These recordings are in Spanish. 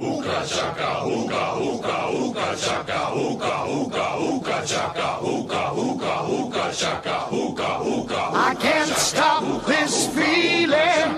Uka chaka, uka, uka, uka chaka, uka, uka, uka chaka, uka, uka, uka chaka, uka, uka. I can't stop this feeling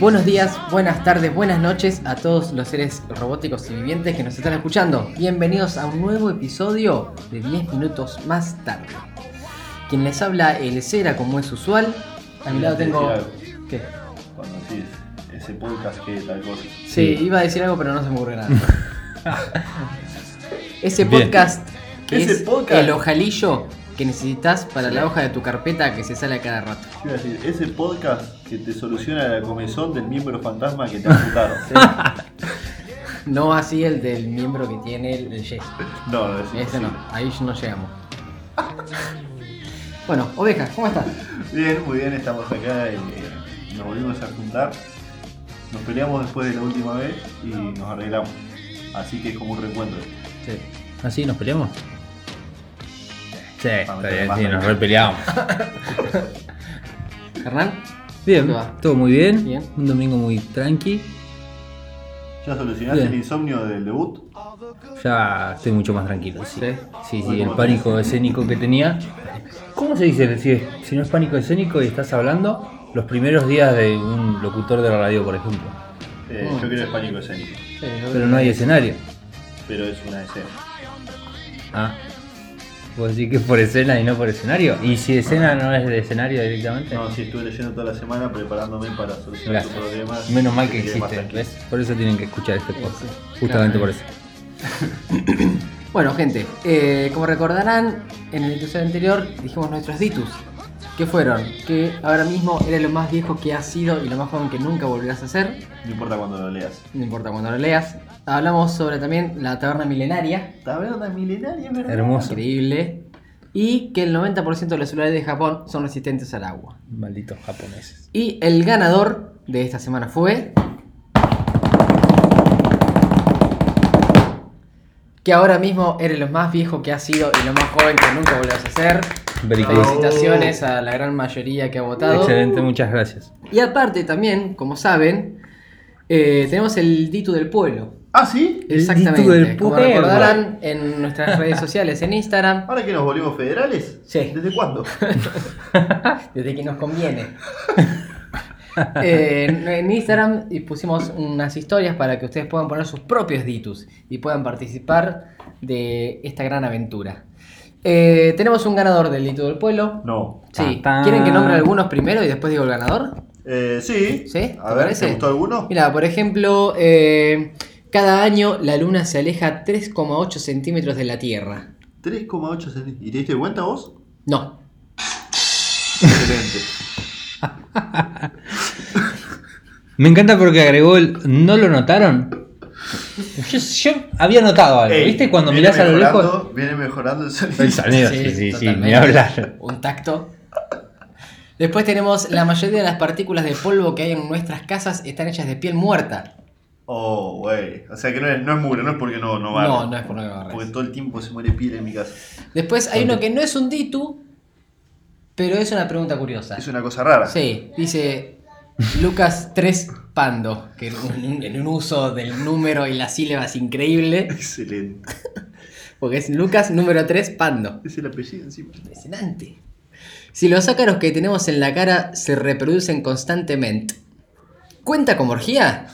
Buenos días, buenas tardes, buenas noches a todos los seres robóticos y vivientes que nos están escuchando. Bienvenidos a un nuevo episodio de 10 minutos más tarde. Quien les habla el Cera como es usual. A mi lado Te tengo... ¿Qué? Cuando decís ese podcast que tal cosa. Sí, iba a decir algo pero no se me ocurre nada. Ese Bien. podcast que es podcast. el ojalillo que necesitas para la hoja de tu carpeta que se sale a cada rato. Yo iba a decir, ese podcast que te soluciona la comezón del miembro fantasma que te amputaron. No así el del miembro que tiene el, Jess. No, no es Ese no, ahí no llegamos. Bueno, ovejas, ¿cómo estás? Bien, muy bien, estamos acá y nos volvimos a juntar. Nos peleamos después de la última vez y nos arreglamos. Así que es como un reencuentro. Sí. ¿Ah, sí? ¿Nos peleamos? Sí, está bien, sí, nos repeleamos. Hernán, Bien, todo muy bien. Bien. Un domingo muy tranqui. ¿Ya solucionaste Bien. el insomnio del debut? Ya estoy mucho más tranquilo. Sí, Sí. sí, el pánico escénico que tenía. ¿Cómo se dice si, es- si no es pánico escénico y estás hablando? Los primeros días de un locutor de la radio, por ejemplo. Eh. Yo creo que es pánico escénico, Sí, Pero no hay escenario. pero es una escena. Ah. ¿Vos decís que es por escena y no por escenario? ¿Y si escena no es de escenario directamente? No, sí, estuve leyendo toda la semana preparándome para solucionar tus problemas. Menos mal que existe. ¿ves? Por eso tienen que escuchar este podcast. sí. Justamente Claro. por eso. Bueno, gente, eh, como recordarán, en el episodio anterior dijimos nuestros ditus. ¿Qué fueron? Que ahora mismo era lo más viejo que has sido y lo más joven que nunca volverás a hacer. No importa cuando lo leas. No importa cuando lo leas. Hablamos sobre también la taberna milenaria. Taberna milenaria, ¿verdad? Hermoso. Increíble. Y que el 90% de los celulares de Japón son resistentes al agua. Malditos japoneses. Y el ganador de esta semana fue. Que ahora mismo eres lo más viejo que has sido y lo más joven que nunca volverás a good. Felicitaciones a la gran mayoría que ha votado. Excelente, muchas gracias. Y aparte también, como saben, eh, tenemos el Ditu del pueblo. Ah, sí. El Exactamente. Ditu del como pueblo. recordarán en nuestras redes sociales, en Instagram, Ahora que nos volvimos federales. Sí. ¿Desde cuándo? desde que nos conviene. Eh, en- Instagram y pusimos unas historias para que ustedes puedan poner sus propios ditus y puedan participar de esta gran aventura. Eh, tenemos un ganador del Ditu del pueblo. No. Sí. Tan, tan. ¿Quieren que nombre algunos primero y después digo el ganador? Eh, sí. ¿Sí? ¿Te A ver, parece? ¿te gustó alguno? Mira, por ejemplo, eh, cada año la luna se aleja 3,8 centímetros de la Tierra. 3,8 centímetros. ¿Y te diste cuenta vos? No. Excelente. Me encanta porque agregó el. ¿No lo notaron? Yo, yo había notado algo, Ey, ¿viste? Cuando mirás a lo mejorando- lejos. Viene mejorando el sonido. El sonido, sí, sí, sí, totalmente. ni hablar. Un tacto. Después tenemos la mayoría de las partículas de polvo que hay en nuestras casas están hechas de piel muerta. Oh, güey. O sea que no es, no es mugre, no es porque no, no va. No, no es por no me barres. Porque todo el tiempo se muere piel en mi casa. Después hay uno que no es un ditu, pero es una pregunta curiosa. Es una cosa rara. Sí, dice Lucas 3 Pando, que en un, en un uso del número y las sílabas increíble, Excelente. porque es Lucas número 3 Pando. Es el apellido encima. Impresionante. Si los ácaros que tenemos en la cara se reproducen constantemente, ¿cuenta como orgía?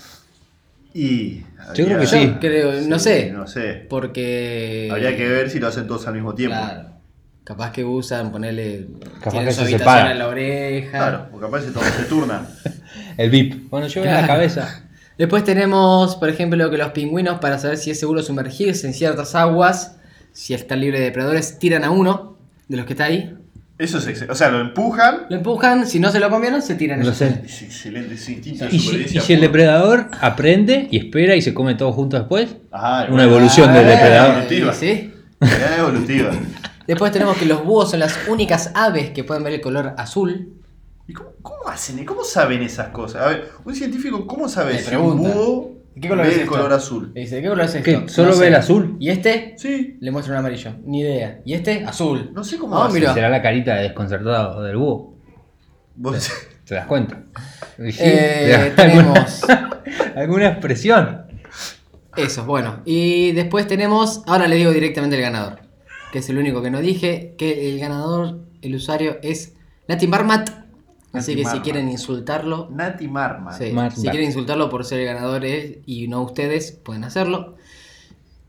Y. Yo creo que sí. creo, no sé, No sé. porque... Habría que ver si lo hacen todos al mismo tiempo. Claro. Capaz que usan, ponerle... Capaz tienen que su se habitación separan. en la oreja. Claro, porque capaz se, todos se turnan. El VIP. Bueno, yo en la Claro. cabeza. Después tenemos, por ejemplo, que los pingüinos, para saber si es seguro sumergirse en ciertas aguas, si está libre de depredadores, tiran a uno de los que está ahí. Eso es excelente. O sea, lo empujan. Lo empujan, si no se lo comieron, se tiran Lo ellos. sé. Es excelente, ese instinto de Y si, y si el depredador aprende y espera y se come todo junto después, Ajá, una evolución del Ah, depredador. evolutiva. ¿Sí? Evolutiva. Después tenemos que los búhos son las únicas aves que pueden ver el color azul. ¿Y cómo, cómo hacen? ¿Y ¿Cómo saben esas cosas? A ver, un científico, ¿cómo sabe si pregunta. un búho ¿Qué color ve es el esto? color azul? Le dice, ¿qué color es esto? ¿Qué? ¿Solo ve el azul? ¿Y este? Sí, Le muestra un amarillo. Ni idea. ¿Y este? Azul. no sé cómo Ah, hacen. mira. será la carita de desconcertado del búho. Vos- ¿Te das cuenta? Eh, alguna- tenemos alguna expresión. eso, bueno. Y después tenemos, ahora le digo directamente el ganador, que es el único que no dije, que el ganador, el usuario es Nati Marmat. Así que si quieren insultarlo, Nati sí, Marmat. si quieren insultarlo por ser el ganador él y no ustedes, pueden hacerlo.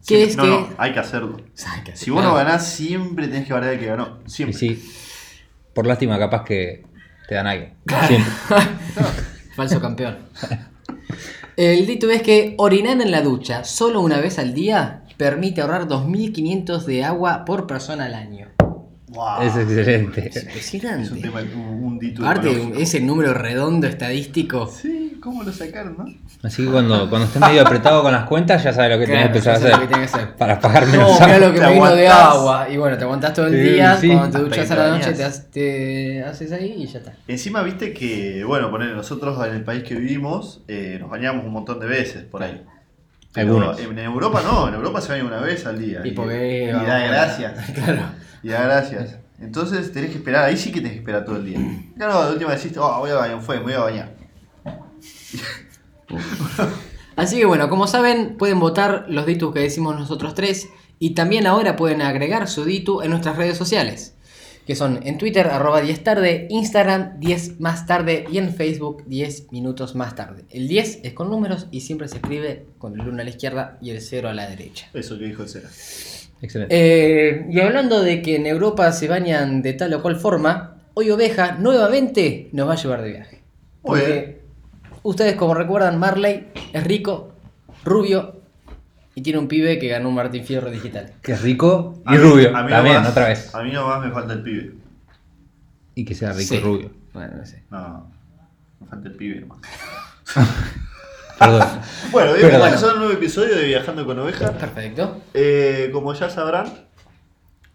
Sí, Que es no, que... no, hay que hacerlo. Que- Si vos no ganás, siempre tenés que bardear al que ganó. Siempre. sí, por lástima capaz que te dan algo. Siempre. Falso campeón. El dito es que orinar en la ducha solo una vez al día permite ahorrar 2.500 de agua por persona al año. Wow. Es excelente. Es impresionante. Es un tema, un, un dito Aparte, ese número redondo estadístico. Sí, ¿cómo lo sacaron, no? Así que cuando, cuando estés medio apretado con las cuentas, ya sabes lo que tenés que Claro, empezar a hacer. lo que tenés que hacer. Para pagar menos No, agua. mirá lo que Te me vino de agua. Y bueno, te aguantás todo el Sí, día. sí. Cuando te duchas a la noche, bañás. te, has- te haces ahí y ya está. Encima, viste que, bueno, poner nosotros en el país que vivimos, eh, nos bañamos un montón de veces por ahí. Pero. En Europa no, en Europa se baña una vez al día. Y porque y da gracias. Claro. Y da gracias. Entonces tenés que esperar, ahí sí que tenés que esperar todo el día. Claro, de última decís, oh, voy a bañar, fue, me voy a bañar. Así que bueno, como saben, pueden votar los ditus que decimos nosotros tres. Y también ahora pueden agregar su ditu en nuestras redes sociales. Que son en Twitter, arroba 10 tarde, Instagram 10 más tarde y en Facebook 10 minutos más tarde. El 10 es con números y siempre se escribe con el 1 a la izquierda y el 0 a la derecha. Eso que dijo el Cera. Excelente. Eh, y hablando de que en Europa se bañan de tal o cual forma, hoy Oveja nuevamente nos va a llevar de viaje. Porque ustedes como recuerdan, Marley es rico, rubio y tiene un pibe que ganó un Martín Fierro digital. Que es rico A y mí- rubio. a mí También, nomás- otra vez. A mí nomás me falta el pibe. Y que sea rico Sí. y rubio. Bueno, no sé. No, me falta el pibe nomás. Perdón. Bueno, bueno. a un nuevo episodio de Viajando con Ovejas. Perfecto. Eh, como ya sabrán,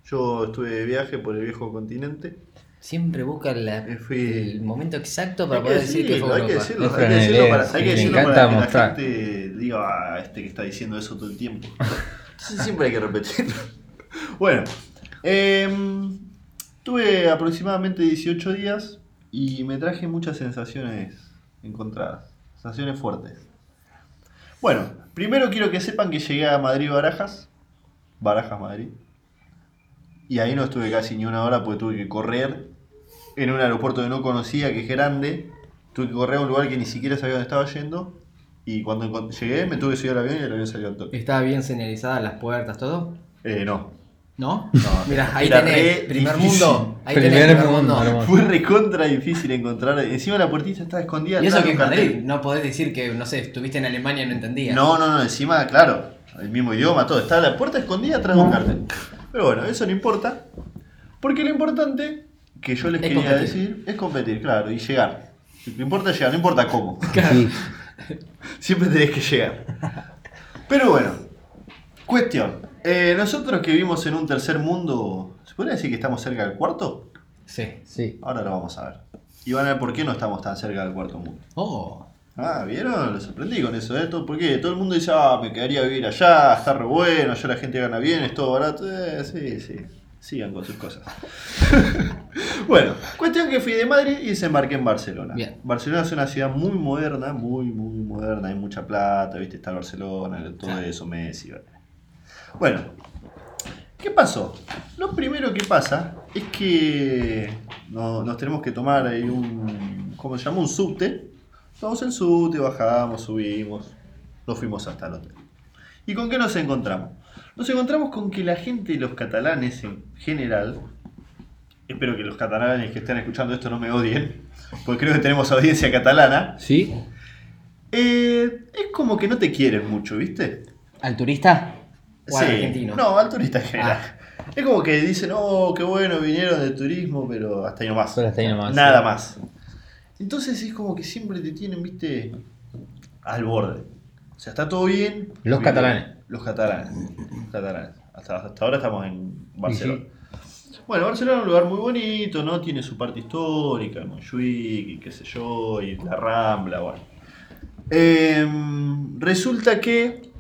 yo estuve de viaje por el viejo continente. Siempre busca la- el momento exacto para Hay poder decir que fue hay que decirlo, Es hay que decirlo para, hay que decirlo para que mostrar. la gente diga, ah, este que está diciendo eso todo el tiempo. Entonces siempre hay que repetirlo. Bueno, em, tuve aproximadamente 18 días y me traje muchas sensaciones encontradas, sensaciones fuertes. Bueno, primero quiero que sepan que llegué a Madrid Barajas, Barajas Madrid, y ahí no estuve casi ni una hora porque tuve que correr en un aeropuerto que no conocía, que es grande. Tuve que correr a un lugar que ni siquiera sabía dónde estaba yendo. Y cuando llegué me tuve que subir al avión y el avión salió al toque. ¿Estaba bien señalizadas las puertas, todo? Eh, no. ¿No? No. Mira, ahí tenés, primer difícil. mundo. Ahí Primer tenés, primer mundo. Fue recontra difícil encontrar. Encima la puertita estaba escondida. Y eso que en. Madrid no podés decir que, no sé, estuviste en Alemania y no entendías. No, no, no, encima, claro, el mismo idioma, todo. Estaba la puerta escondida atrás de un cartel. Pero bueno, eso no importa. Porque lo importante que yo les Es quería competir. decir es competir, claro, y llegar. Lo importa es llegar, no importa cómo. Sí. Siempre tenés que llegar. Pero bueno, cuestión. Eh, nosotros que vivimos en un tercer mundo, ¿se podría decir que estamos cerca del cuarto? Sí. Sí. Ahora lo vamos a ver. Y van a ver por qué no estamos tan cerca del cuarto mundo. Oh. Ah, ¿vieron? Lo sorprendí con eso, ¿eh? Todo- porque todo el mundo dice, ah, me quedaría a vivir allá, está re bueno, allá la gente gana bien, es todo barato. Eh, sí, sí. Sigan con sus cosas. bueno, cuestión que fui de Madrid y desembarqué en Barcelona. Bien. Barcelona es una ciudad muy moderna, muy, muy moderna, hay mucha plata, viste, está Barcelona, todo Claro. eso, Messi. ¿vale? Bueno, ¿qué pasó? Lo primero que pasa es que no- nos tenemos que tomar ahí un, ¿cómo se llama? Un subte. Vamos en subte, bajamos, subimos, nos fuimos hasta el hotel. ¿Y con qué nos encontramos? Nos encontramos con que la gente, los catalanes en general, espero que los catalanes que estén escuchando esto no me odien, porque creo que tenemos audiencia catalana, Sí. Eh, es como que no te quieren mucho, ¿viste? ¿Al turista? ¿O al argentino? No, al turista en general. Ah. Es como que dicen, oh, qué bueno, vinieron de turismo, pero hasta ahí nomás. Solo hasta ahí nomás, Nada sí. más. Entonces es como que siempre te tienen, viste, al borde. O sea, está todo bien. Los Bien. catalanes. Los catalanes. catalanes. Hasta, hasta ahora estamos en Barcelona. sí. Bueno, Barcelona es un lugar muy bonito, ¿no? Tiene su parte histórica, Montjuic y qué sé yo, y la Rambla, bueno. Em, resulta que,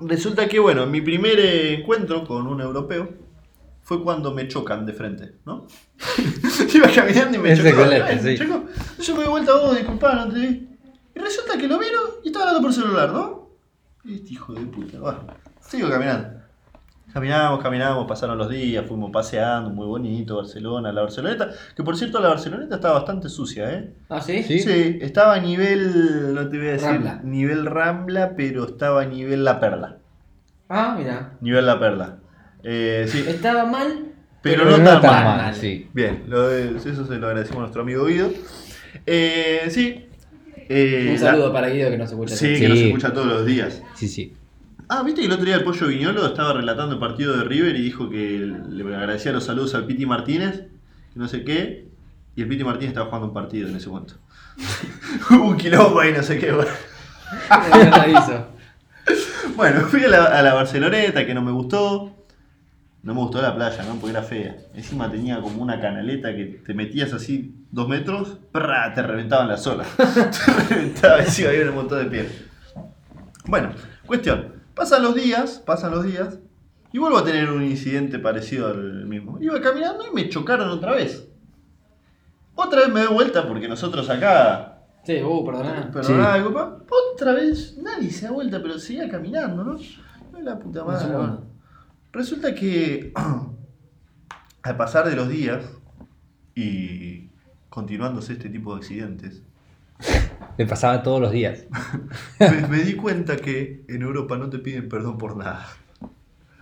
resulta que, bueno, mi primer encuentro con un europeo fue cuando me chocan de frente, ¿no? Iba caminando y me Ese chocó. colete, me sí. chocó. Yo me doy vuelta, oh, disculpa, no te vi. Y resulta que lo miro y estaba hablando por celular, ¿no? Este hijo de puta, bueno, sigo caminando. Caminamos, caminamos, pasaron los días, fuimos paseando, muy bonito, Barcelona, la Barceloneta, que por cierto la Barceloneta está bastante sucia, ¿eh? ¿Ah, sí? Sí. Sí, estaba a nivel, no te voy a decir, Rambla. nivel Rambla, pero estaba a nivel La Perla. Ah, mira. Nivel La Perla. Eh, sí, Estaba mal, pero, Pero no, tan mal. mal. sí. Bien, lo de- eso se lo agradecemos a nuestro amigo Guido. Eh, sí. Eh, Un saludo para Guido que no se escucha. Sí, Sí. que nos escucha todos los días. Sí, sí. Ah, viste que el otro día el Pollo Viñolo estaba relatando el partido de River y dijo que le agradecía los saludos al Piti Martínez, que no sé qué, y el Piti Martínez estaba jugando un partido en ese momento. Un quilombo ahí, no sé qué. Bueno, fui a la, a la Barceloneta, que no me gustó. No me gustó la playa, ¿no? Porque era fea. Encima tenía como una canaleta que te metías así dos metros, ¡prra! te reventaban las olas. te reventaba encima había un montón de piel. Bueno, cuestión. Pasan los días, pasan los días, y vuelvo a tener un incidente parecido al mismo. Iba caminando y me chocaron otra vez. Otra vez me doy vuelta porque nosotros acá Sí, uh, perdona. pero Sí. Otra vez, nadie se da vuelta, pero seguía caminando, ¿no? No la puta madre. Resulta que al pasar de los días y continuándose este tipo de accidentes, Le pasaba todos los días. me, me di cuenta que en Europa no te piden perdón por nada.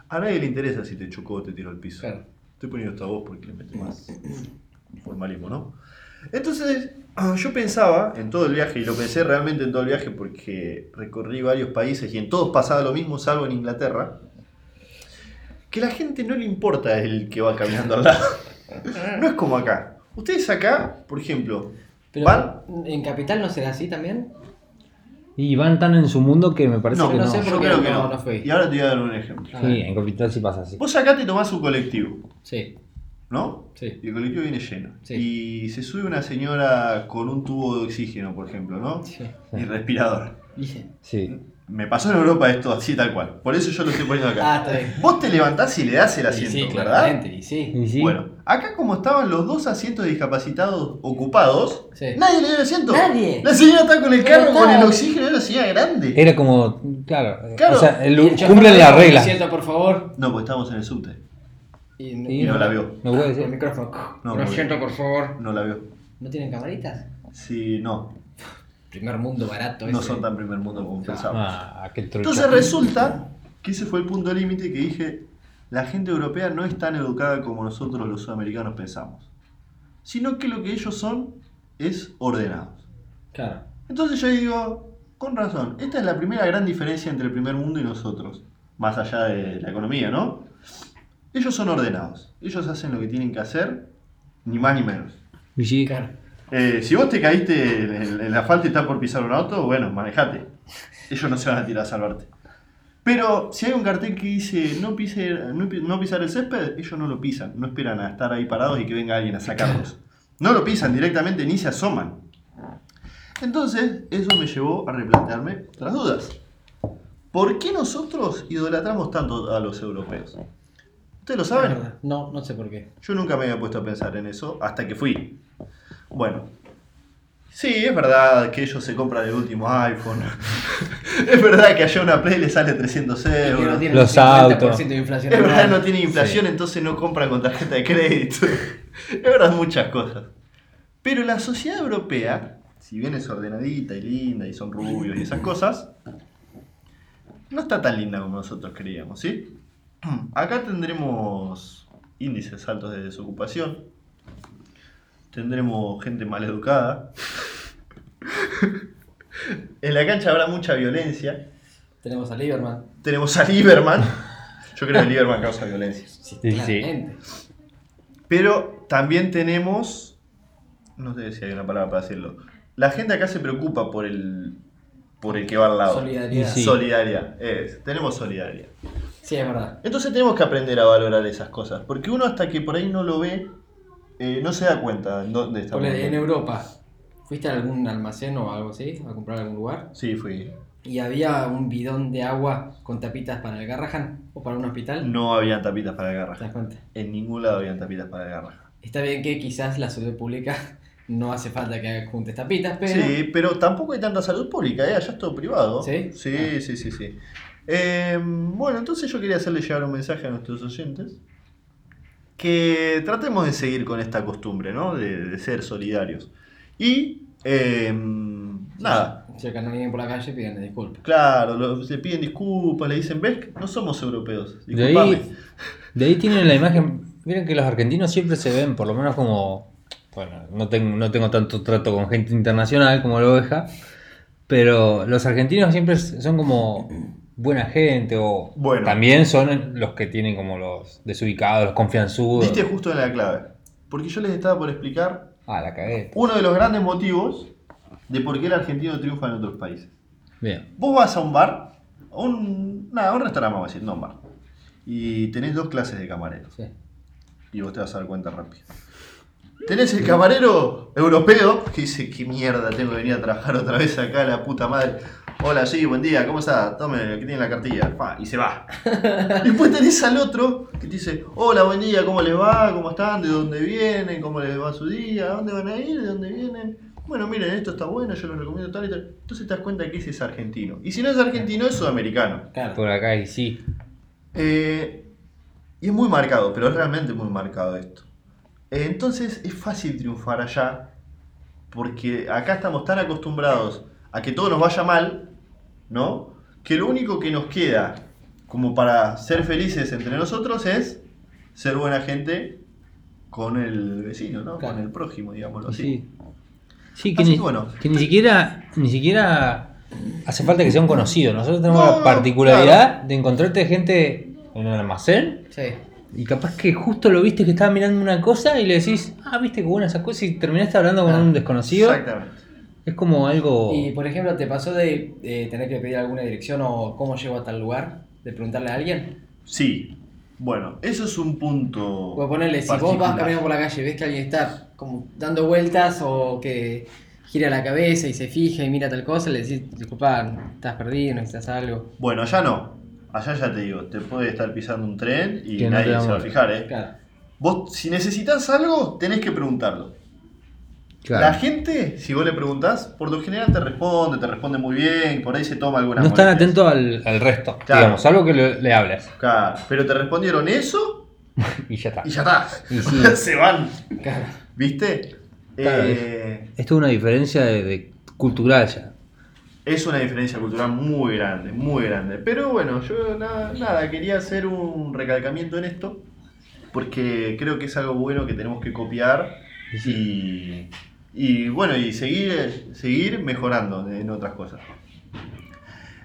A nadie le interesa si te chocó o te tiró al piso. Claro. Estoy poniendo esta voz porque le mete más formalismo, ¿no? Entonces, yo pensaba en todo el viaje, y lo pensé realmente en todo el viaje porque recorrí varios países y en todos pasaba lo mismo, salvo en Inglaterra, que a la gente no le importa el que va caminando al lado. No es como acá. Ustedes acá, por ejemplo, Pero van... en Capital no será así también. Y van tan en su mundo que me parece No, que no no. sé yo por qué creo que no, no. no fui. Y ahora te voy a dar un ejemplo. Sí, en Capital sí pasa así. Vos acá te tomás un colectivo, Sí, ¿no? sí. Y el colectivo viene lleno. Sí. Y se sube una señora con un tubo de oxígeno, por ejemplo, ¿no? Sí. Y respirador. Sí. Me pasó en Europa esto así tal cual. Por eso yo lo estoy poniendo acá. Ah, está bien. Vos te levantás y le das el Y asiento, sí, ¿verdad? claramente, y sí. Y sí. Bueno, acá como estaban los dos asientos de discapacitados ocupados, Sí. nadie le dio el asiento. Nadie. La señora está con el carro, con el oxígeno, era una señora grande. Era como. Claro. Claro. O sea, el- el cumplen las reglas. Siento, por favor. No, porque estábamos en el subte. Y, Y no la vio. No puede El ser. micrófono. No, Lo siento, por favor. No la vio. ¿No tienen camaritas? Sí, no. Primer mundo barato. No ese. son tan primer mundo como pensábamos. Ah. Entonces resulta que ese fue el punto límite que dije, la gente europea no es tan educada como nosotros los sudamericanos pensamos, sino que lo que ellos son es ordenados. Claro. Entonces yo digo, con razón, esta es la primera gran diferencia entre el primer mundo y nosotros, más allá de la economía, ¿no? Ellos son ordenados, ellos hacen lo que tienen que hacer, ni más ni menos. Sí. Claro. Eh, si vos te caíste en, en la falta y estás por pisar un auto, bueno, manejate. Ellos no se van a tirar a salvarte. Pero si hay un cartel que dice no, pise, no, no pisar el césped, ellos no lo pisan. No esperan a estar ahí parados y que venga alguien a sacarlos. No lo pisan directamente ni se asoman. Entonces, eso me llevó a replantearme otras dudas. ¿Por qué nosotros idolatramos tanto a los europeos? ¿Ustedes lo saben? No, no sé por qué. Yo nunca me había puesto a pensar en eso hasta que fui. Bueno. Sí, es verdad que ellos se compran el último iPhone. es verdad que allá una Play le sale 300 Y que no euros. tiene Los un 50% autos. de inflación. Es verdad, no tiene inflación, entonces no compran con tarjeta de crédito. es verdad, muchas cosas. Pero la sociedad europea, si bien es ordenadita y linda y son rubios y esas cosas, no está tan linda como nosotros creíamos, ¿sí? Acá tendremos índices altos de desocupación, tendremos gente mal educada, En la cancha habrá mucha violencia. Tenemos a Lieberman. Tenemos a Lieberman. Yo creo que Lieberman causa violencia. Sí, claramente. Pero también tenemos. No sé si hay una palabra para decirlo. La gente acá se preocupa por el. por el que va al lado. Solidaridad. Sí. Solidaria. Es, tenemos solidaria. Sí, es verdad. Entonces tenemos que aprender a valorar esas cosas. Porque uno hasta que por ahí no lo ve, eh, no se da cuenta en dónde está. Ponele, en Europa, ¿fuiste a algún almacén o algo así? ¿A comprar a algún lugar? Sí, fui. ¿Y había un bidón de agua con tapitas para el Garrahan o para un hospital? No habían tapitas para el ¿Te garraja. das cuenta? En ningún lado habían tapitas para el garraja. Está bien que quizás la salud pública no hace falta que juntes tapitas, pero... Sí, pero tampoco hay tanta salud pública, ¿eh? allá es todo privado. ¿Sí? Sí, Ah. sí, sí, sí. Eh, bueno, entonces yo quería hacerle llegar un mensaje a nuestros oyentes. Que tratemos de seguir con esta costumbre, ¿no? De, de ser solidarios. Y, eh, nada, Si acá no vienen por la calle, piden disculpas. claro, lo- se piden disculpas, le dicen, ves, no somos europeos. De ahí, de ahí tienen la imagen. Miren que los argentinos siempre se ven, por lo menos como. Bueno, no tengo, no tengo tanto trato con gente internacional como la oveja, pero los argentinos siempre son como buena gente o Bueno. también son los que tienen como los desubicados, los confianzudos. Diste justo en la clave. Porque yo les estaba por explicar Ah, la cagué. uno de los grandes motivos de por qué el argentino triunfa en otros países. Bien. Vos vas a un bar, a un, nada, un restaurante, vamos a decir, no un bar. Y tenés dos clases de camareros. Sí. Y vos te vas a dar cuenta rápido. Tenés el camarero europeo que dice, qué mierda, tengo que venir a trabajar otra vez acá, la puta madre. Hola, sí, buen día, ¿cómo está? Tome, aquí tiene la cartilla. Pa, y se va. Y después tenés al otro que te dice, hola, buen día, ¿cómo les va? ¿Cómo están? ¿De dónde vienen? ¿Cómo les va su día? ¿A dónde van a ir? ¿De dónde vienen? Bueno, miren, esto está bueno, yo lo recomiendo tal y tal. Entonces te das cuenta que ese es argentino. Y si no es argentino, es sudamericano. Claro. Por acá y sí. Eh, y es muy marcado, pero es realmente muy marcado esto. Entonces es fácil triunfar allá, porque acá estamos tan acostumbrados a que todo nos vaya mal, ¿no? Que lo único que nos queda como para ser felices entre nosotros es ser buena gente con el vecino, ¿no? Claro. Con el prójimo, digámoslo así. Sí. Sí, que, Así ni, que bueno. que ni siquiera ni siquiera hace falta que sea un conocido. Nosotros tenemos No, la particularidad de encontrarte gente en el almacén Sí. Y capaz que justo lo viste que estaba mirando una cosa y le decís, ah, viste que buena esa cosa y terminaste hablando con Ah, un desconocido. Exactamente. Es como algo... Y por ejemplo, ¿te pasó de eh, tener que pedir alguna dirección o cómo llego a tal lugar? ¿De preguntarle a alguien? Sí. Bueno, eso es un punto. O ponerle, si vos vas caminando por la calle y ves que alguien está como dando vueltas o que gira la cabeza y se fija y mira tal cosa, le decís, disculpa, estás perdido, necesitas algo. Bueno, allá no. Allá ya te digo, te puede estar pisando un tren y Que nadie se va a fijar, ¿eh? Claro. Vos, si necesitas algo, tenés que preguntarlo. Claro. La gente, si vos le preguntás, por lo general te responde, te responde muy bien, por ahí se toma alguna no están atentos al, al resto. Claro. Digamos, algo que le, le hables. Claro, pero te respondieron eso Y ya está. y ya está. Y sí. se van. Claro. ¿Viste? Claro, Eh, Esto es una diferencia de, de cultural ya. Es una diferencia cultural muy grande, muy grande. Pero bueno, yo nada, nada, quería hacer un recalcamiento en esto, porque creo que es algo bueno que tenemos que copiar y, y bueno, y seguir, seguir mejorando en otras cosas.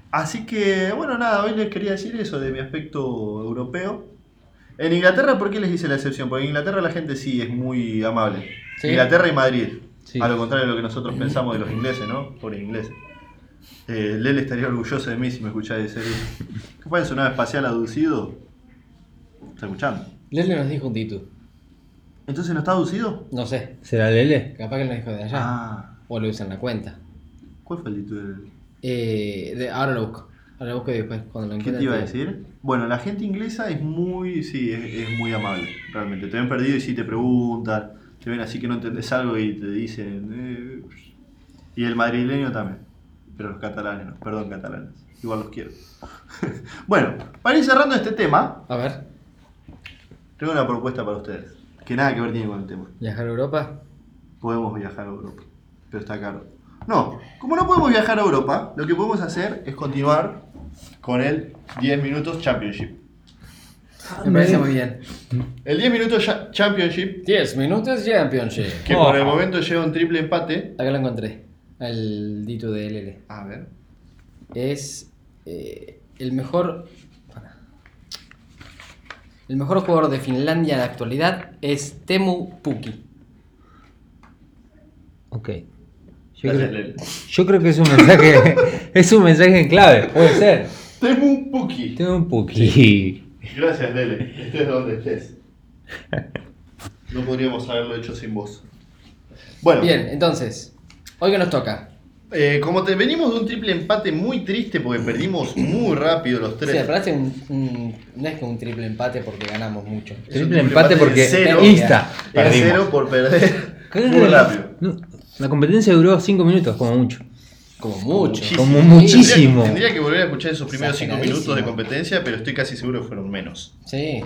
Así que, bueno, nada, hoy les quería decir eso de mi aspecto europeo. En Inglaterra, ¿por qué les hice la excepción? Porque en Inglaterra la gente sí es muy amable. Sí. Inglaterra y Madrid. Sí. A lo contrario de lo que nosotros pensamos de los ingleses, ¿no? Por ingleses. Eh, Lele estaría orgulloso de mí si me escucháis decir. ¿Qué pasa en su nave espacial aducido? ¿Está escuchando? Leslie nos dijo un título. ¿Entonces no está aducido? No sé, ¿Será Lele? capaz que lo dijo de allá. Ah, O lo usan en la cuenta. ¿cuál fue el título? del- Eh, de- ahora lo busco. Ahora lo busco y después cuando lo ¿Qué te iba a decir? Bueno, la gente inglesa es muy, sí, es, es muy amable, realmente. Te ven perdido y sí te preguntan, te ven así que no entendés algo y te dicen... eh, y el madrileño también, pero los catalanes perdón catalanes, igual los quiero. bueno, para ir cerrando este tema, A ver, tengo una propuesta para ustedes, que nada que ver tiene con el tema. viajar a Europa. Podemos viajar a Europa, pero está caro. No, como no podemos viajar a Europa, lo que podemos hacer es continuar con el 10 minutos Championship. Me parece muy bien. El 10 minutos cha- Championship, 10 minutos Championship. que por el momento lleva un triple empate. Acá lo encontré. El Dito de LL. A ver. Es eh, el mejor. para. El mejor jugador de Finlandia en la actualidad es Temu Puki. Ok. Yo Gracias, creo, Lele. yo creo que es un mensaje. es un mensaje en clave, puede ser. Temu Puki. Un puki. Gracias, Lele. Estés donde estés. No podríamos haberlo hecho sin vos. Bueno, Bien, entonces, hoy que nos toca. eh, como te venimos de un triple empate muy triste porque perdimos muy rápido los Sí, tres. parece un, un- no es como un triple empate porque ganamos mucho. Triple empate porque cero. Insta. Perdimos. cero por perder muy que- rápido. no, la competencia duró 5 minutos, como mucho. Como mucho. Muchísimo. Como muchísimo. Tendría, que volver a escuchar esos primeros 5 Exageradísimo. minutos de competencia, pero estoy casi seguro que fueron menos. Sí.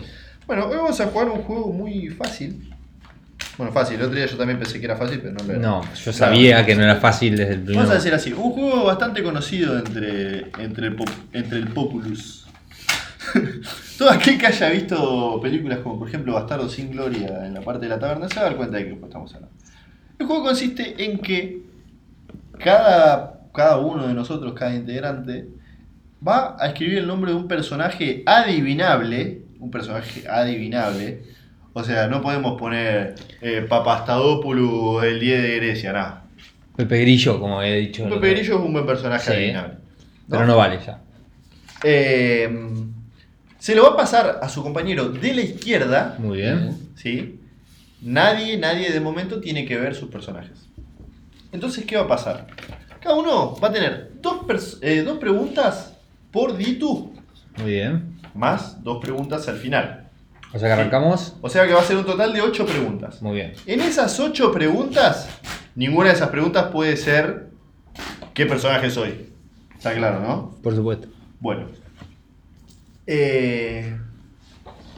Bueno, hoy vamos a jugar un juego muy fácil. Bueno, fácil. El otro día yo también pensé que era fácil, pero no lo era. No, yo sabía que no era fácil desde el primer Vamos a decir así, un juego bastante conocido entre, entre, el, pop- entre el populus. Todo aquel que haya visto películas como por ejemplo Bastardo sin Gloria en la parte de la taberna se va a dar cuenta de qué juego estamos hablando. El juego consiste en que cada, cada uno de nosotros, cada integrante, va a escribir el nombre de un personaje adivinable, un personaje adivinable, o sea, no podemos poner eh, Papastadopoulos el 10 de Grecia, nada. Pepe Grillo, como he dicho. Pepe. Grillo es un buen personaje Sí. adivinable. Pero no vale ya. Eh, se lo va a pasar a su compañero de la izquierda, Muy bien. ¿sí? Nadie, nadie de momento tiene que ver sus personajes. Entonces, ¿qué va a pasar? Cada uno va a tener dos, eh, dos preguntas por Ditu, Muy bien. más dos preguntas al final. O sea que arrancamos. O sea que va a ser un total de ocho preguntas. Muy bien. En esas ocho preguntas, ninguna de esas preguntas puede ser ¿qué personaje soy? Está claro, ¿no? Por supuesto. Bueno. Eh,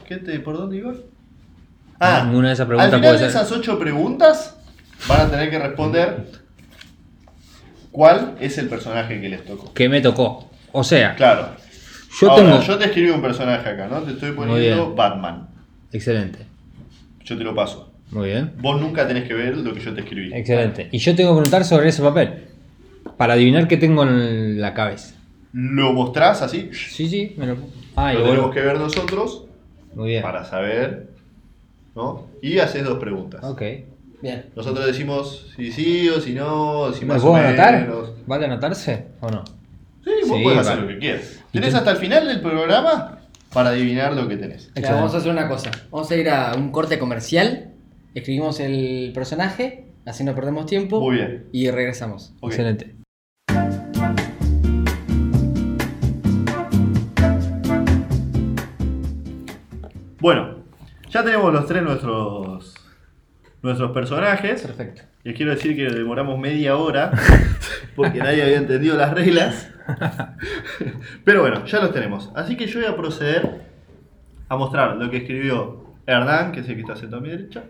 ¿qué te, ¿Por dónde iba? Ah, Ninguna de esas preguntas al final puede de ser. esas ocho preguntas van a tener que responder cuál es el personaje que les tocó. Que me tocó. O sea, Claro. Yo Ahora, tengo. yo te escribí un personaje acá, ¿no? Te estoy poniendo. Batman. Excelente. Yo te lo paso. Muy bien. Vos nunca tenés que ver lo que yo te escribí. Excelente. Y yo tengo que preguntar sobre ese papel. Para adivinar qué tengo en la cabeza. Lo mostrás así. Sí, sí. Me lo... Ah, lo tenemos que ver nosotros Muy bien. para saber. ¿No? Y haces dos preguntas. Ok. Bien. Nosotros decimos si sí o si no, si ¿Me más puedo o anotar? menos. ¿Vale anotarse o no? Sí, vos Sí, podés hacer vale. lo que quieras. ¿Y Tenés hasta el final del programa para adivinar lo que tenés. Ya, vamos a hacer una cosa. Vamos a ir a un corte comercial. Escribimos el personaje. Así no perdemos tiempo. Muy bien. Y regresamos. Excelente. Bueno, ya tenemos los tres nuestros, nuestros personajes. Perfecto. Les quiero decir que demoramos media hora porque nadie había entendido las reglas. Pero bueno, ya los tenemos. Así que yo voy a proceder a mostrar lo que escribió Hernán, que es el que está sentado a mi derecha.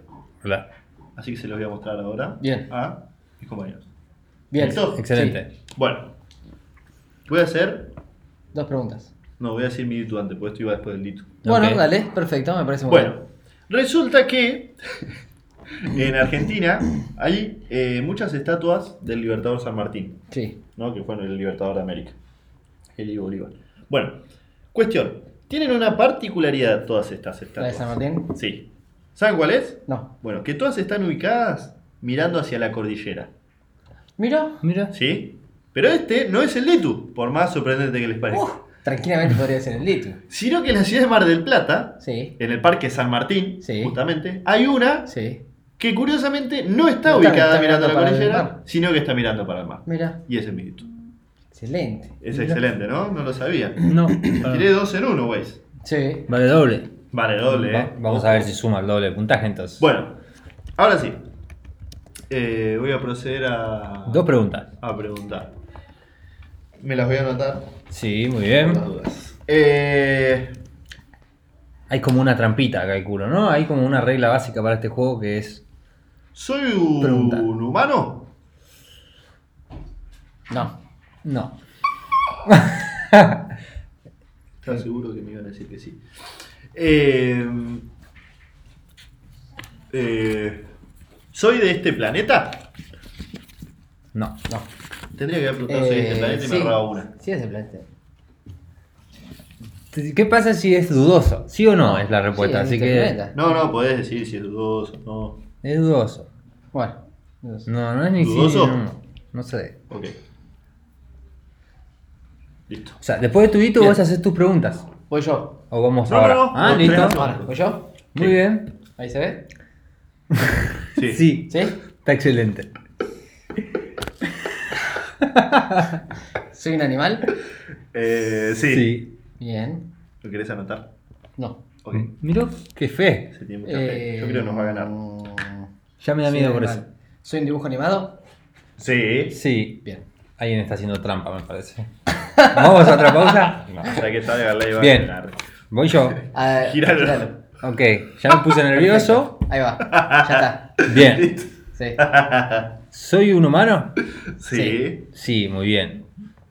Hola. Así que se los voy a mostrar ahora Bien. a mis compañeros. Bien. ¿Listo? Excelente. Sí. Bueno, voy a hacer. Dos preguntas. No, voy a decir mi ditu antes, porque esto iba después del ditu. Bueno, Ok. dale. Perfecto. Me parece muy Bueno, resulta que en Argentina hay eh, muchas estatuas del Libertador San Martín. Sí. ¿no? que fue el libertador de América, el Ivo Bolívar. Bueno, cuestión, tienen una particularidad todas estas ¿La estatuas. de San Martín? Sí. ¿Saben cuál es? No. Bueno, que todas están ubicadas mirando hacia la cordillera, Mira. Mira. ¿sí? Pero este no es el Litu, por más sorprendente que les parezca. Uf, tranquilamente podría ser el Litu. Sino que en la ciudad de Mar del Plata, Sí. en el Parque San Martín, Sí. justamente, hay una Sí. Que curiosamente no está No está- ubicada está mirando a la mirando para el cordillera, mar. sino que está mirando para el mar. Mira. Y ese es mi. Excelente. Es excelente, ¿no? No lo sabía. No. Tiré dos en uno, güeyes. Sí. Vale doble. Vale, doble, Va- eh. vamos a ver si suma el doble de puntaje entonces. Bueno, ahora sí. Eh, voy a proceder a. Dos preguntas. A preguntar. Me las voy a anotar. Sí, muy bien. dudas. Eh, Hay como una trampita, calculo, ¿no? Hay como una regla básica para este juego que es. ¿Soy un Pregunta. humano? No. No. Estaba seguro que me iban a decir que sí. Eh, eh, ¿Soy de este planeta? No. No. Tendría que haber preguntado si es de este planeta y me sí. ahorraba una. Sí, es de planeta. ¿Qué pasa si es dudoso? ¿Sí o no? Es la respuesta. Sí, Así es que planeta. No, no, podés decir si es dudoso, no. es dudoso. Bueno. no. No, no es ni sí, ¿Dudoso? no, no sé. Ok. Listo. O sea, después de tu hito vos haces tus preguntas. Voy yo. O vamos No, ahora. no, no. Ah, listo. voy yo. Muy Sí. bien. Ahí se ve. Sí. Sí. ¿Sí? Está excelente. ¿Soy un animal? Eh, sí. Sí. Bien. ¿Lo querés anotar? No. Ok. Miró, qué fe. Se tiene mucha fe. Yo creo que nos va a ganar. Ya me da miedo por eso. ¿Soy un dibujo animado? Sí. Sí. Bien. Alguien está haciendo trampa, me parece. ¿Vamos a otra pausa? No. Que salga la iba a Bien. ganar. Voy yo. Gíralo. gíralo. Ok, ya me puse nervioso. Ahí va. Ya está. Bien. Sí. ¿Soy un humano? Sí. Sí, muy bien.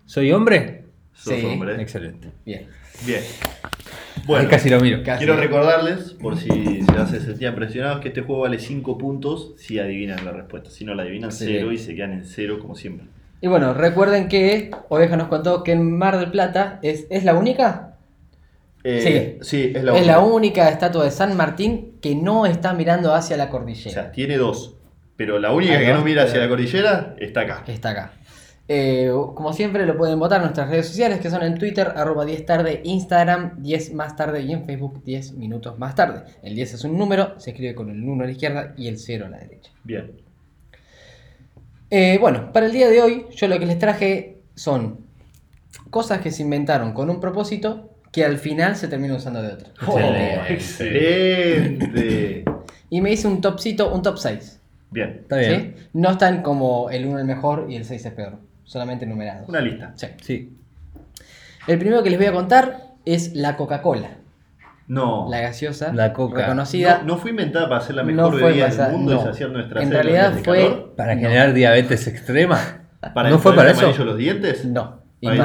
¿Soy hombre? Sos Sí. hombre. Excelente. Bien. Bien. Ahí Bueno, casi lo miro. Casi. quiero recordarles, por si se se sentían presionados, que este juego vale 5 puntos si adivinan la respuesta. Si no la adivinan, Sí. 0 y se quedan en 0 como siempre. Y bueno, recuerden que Oveja nos contó que en Mar del Plata es, ¿es la única. Eh, sí. es la es única. la única estatua de San Martín que no está mirando hacia la O cordillera. sea, tiene dos. Pero la única Ahí que no mira hacia la cordillera está acá. Está acá. Eh, como siempre lo pueden votar en nuestras redes sociales que son en Twitter, arroba 10 tarde, Instagram 10 más tarde y en Facebook 10 minutos más tarde. El 10 es un número, se escribe con el 1 a la izquierda y el 0 a la derecha. Bien. Eh, bueno, para el día de hoy yo lo que les traje son cosas que se inventaron con un propósito que al final se terminan usando de otro. Excelente. Excelente. Y me hice un topcito, un top 6. Bien. Está bien. ¿sí? No están como el 1 es mejor y el 6 es peor, solamente numerados. Una lista. Sí. Sí. El primero que les voy a contar es la Coca-Cola, No. la gaseosa La Coca. reconocida. No, no fue inventada para ser la mejor bebida para- del mundo no. y saciar nuestra En realidad fue- calor. Para No. generar diabetes extrema. ¿Para ¿No fue para eso? los dientes? No. Y ni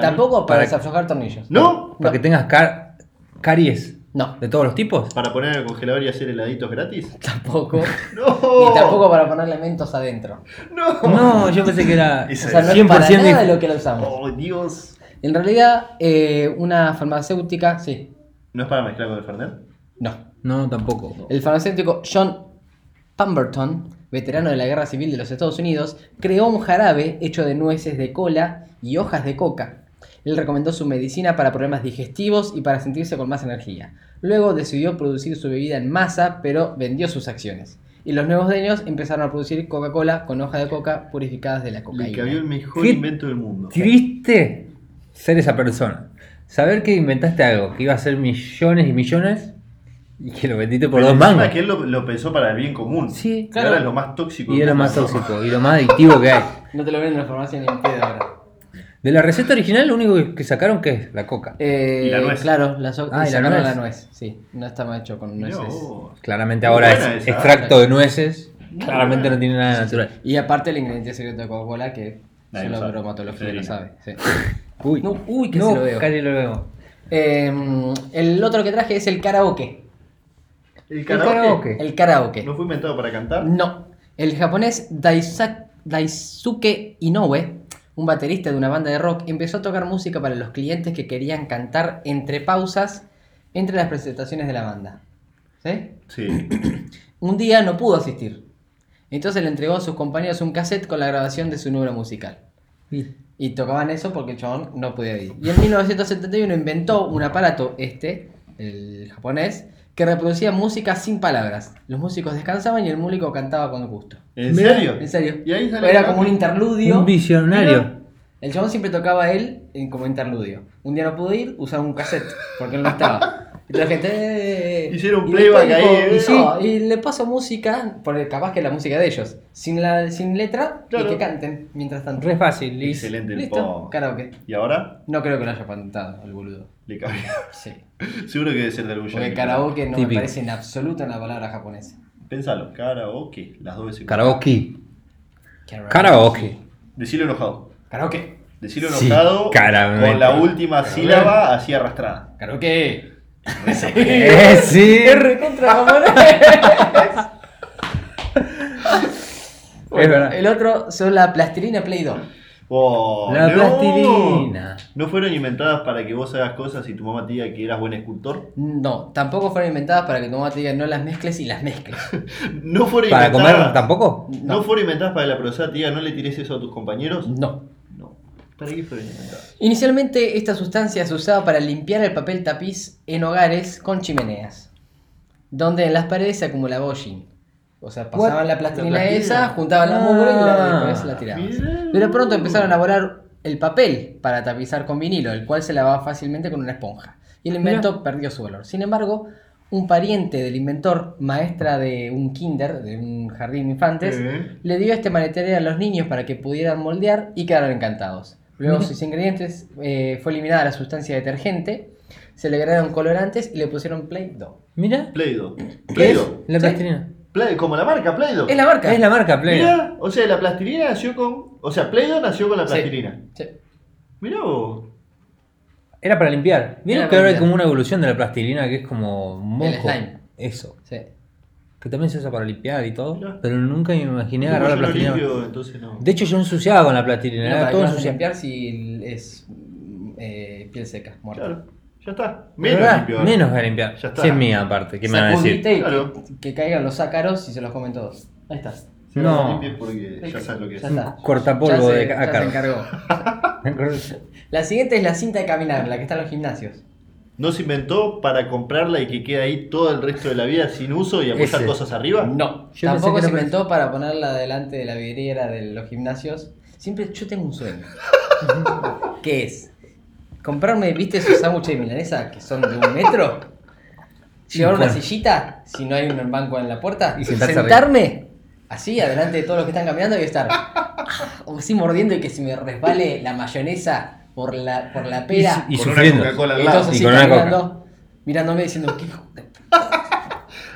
tampoco para, para- desaflojar tornillos. ¿No? Para que tengas car- caries No, de todos los tipos. ¿Para poner en el congelador y hacer heladitos gratis? tampoco. ¡No! Ni tampoco para ponerle mentos adentro. ¡No! No, yo pensé que era Esa O sea, no es 100% para de- nada de lo que lo usamos. ¡Oh, Dios! En realidad, eh, una farmacéutica, sí, ¿No es para mezclar con el Fernet? no. No, tampoco. El farmacéutico John Pemberton, veterano de la Guerra Civil de los Estados Unidos, creó un jarabe hecho de nueces de cola y hojas de coca. Él recomendó su medicina para problemas digestivos y para sentirse con más energía. Luego decidió producir su bebida en masa, pero vendió sus acciones. Y los nuevos dueños empezaron a producir Coca-Cola con hoja de coca purificadas de la Le cocaína. cabió el mejor ¿Qué? invento del mundo. Triste ser esa persona. Saber que inventaste algo que iba a ser millones y millones y que lo vendiste por Pero dos mangos. que él lo, lo pensó para el bien común. Sí, Y claro. ahora es lo más tóxico. Y es lo más tóxico y lo más adictivo que hay. No te lo ven en la farmacia ni en pedo ahora. De la receta original, lo único que- sacaron que es la coca. Eh, Y la nuez. Claro, la, so- Ah, y la sacaron nuez. la nuez. Sí, no estaba hecho con nueces. Claramente Muy ahora es esa. extracto de nueces. Muy Claramente buena. no tiene nada natural. Y aparte el ingrediente secreto de Coca-Cola que Nadie solo bromatología lo sabe. Sí. Uy, No, uy, que no, se lo veo. casi lo veo. Eh, el otro que traje es el karaoke. ¿El karaoke? karaoke? El karaoke. ¿No fue inventado para cantar? No. El japonés Daisa- Daisuke Inoue, un baterista de una banda de rock, empezó a tocar música para los clientes que querían cantar entre pausas entre las presentaciones de la banda. ¿Sí? Sí. Un día no pudo asistir. Entonces le entregó a sus compañeros un cassette con la grabación de su número musical. Y tocaban eso porque el chabón no podía ir. Y en 1971 inventó un aparato, este, el japonés, que reproducía música sin palabras. Los músicos descansaban y el músico cantaba con gusto. ¿En Mira, serio? En serio. Y ahí sale Era como un interludio. Un visionario. Mira, El chabón siempre tocaba a él en- como interludio. Un día no pudo ir, usaba un cassette, porque él no estaba. Y la gente. "Eh". Hicieron Y playback ahí, ¿eh? Y, sí, y le paso música, porque capaz que es la música de ellos. Sin, la, sin letra Claro. y que canten mientras tanto. Re fácil, listo. Excelente el Listo, po. karaoke. ¿Y ahora? No creo que lo haya patentado el boludo. Le cabió. Sí. Seguro que debe ser de algún Porque karaoke no me parece en absoluto una palabra japonesa. Pensalo, karaoke. Las dos veces. Karaoke. Karaoke. Decilo enojado. Karaoke. Decilo Sí, enojado claramente. con la última sílaba así arrastrada. Karaoke. Eh, sí. R contra verdad. El otro son la plastilina Play 2. Oh, La no. plastilina. ¿No fueron inventadas para que vos hagas cosas y tu mamá te diga que eras buen escultor? No, tampoco fueron inventadas para que tu mamá te diga no las mezcles y las mezcles. ¿No fueron ¿Para inventadas? comer tampoco? ¿No, No. fueron inventadas para que la profesora te diga no le tires eso a tus compañeros? No. No. ¿Para qué fueron inventadas? Inicialmente esta sustancia se usaba para limpiar el papel tapiz en hogares con chimeneas, donde en las paredes se acumulaba hollín. O sea, pasaban What? la plastilina, La esa, juntaban la mugre y la, Ah, después la tiraban. Pero pronto empezaron a elaborar el papel para tapizar con vinilo, el cual se lavaba fácilmente con una esponja. Y el invento perdió su valor. Sin embargo, un pariente del inventor, maestra de un kinder, de un jardín de infantes, le dio este material a los niños para que pudieran moldear y quedaron encantados. Luego Mira. sus ingredientes eh, fue eliminada la sustancia detergente, se le agregaron colorantes y le pusieron Play-Doh. Mira. Play-Doh. ¿Qué es? Play-Doh. La Sí. plastilina. Play- como la marca Play-Doh. Es la marca. Es la marca Play. Mirá, o sea, la plastilina nació con. O sea, Play-Doh nació con la Sí. plastilina. Sí. Mirá vos. Era para limpiar. ¿Vieron Era que para ahora hay limpiar. como una evolución de la plastilina que es como moco? slime. Eso. sí. Que también se usa para limpiar y todo. Mirá. Pero nunca me imaginé agarrar la plastilina. limpio, entonces no. De hecho, yo ensuciaba con la plastilina. No, Era ¿para qué todo ensuciado. limpiar si es eh, piel seca, muerta? Claro, ya está. Menos, limpio. ahora. menos voy a limpiar. Ya está. Si es mía, aparte. ¿Qué me van a decir? Sacudite y Claro. que, que caigan los ácaros y se los comen todos. Ahí está. Si No. porque ya sabes lo que es. Ya está. cortapolvo de ya ácaro. se encargó. La siguiente es la cinta de caminar, la que está en los gimnasios. ¿No se inventó para comprarla y que quede ahí todo el resto de la vida sin uso y apoyar Ese. cosas arriba? No, Yo tampoco se inventó para ponerla delante de la vidriera de los gimnasios. Siempre yo tengo un sueño. ¿Qué es? Comprarme, ¿viste esos sándwiches de milanesa que son de un metro? Llevar una sillita, si no hay un banco en la puerta, Y sentarse sentarme así, adelante de todos los que están caminando y estar o así mordiendo y que se me resbale la mayonesa por la, por la pera. Y, y sufriendo. Al Y con una caminando, mirándome diciendo, ¿qué hijo de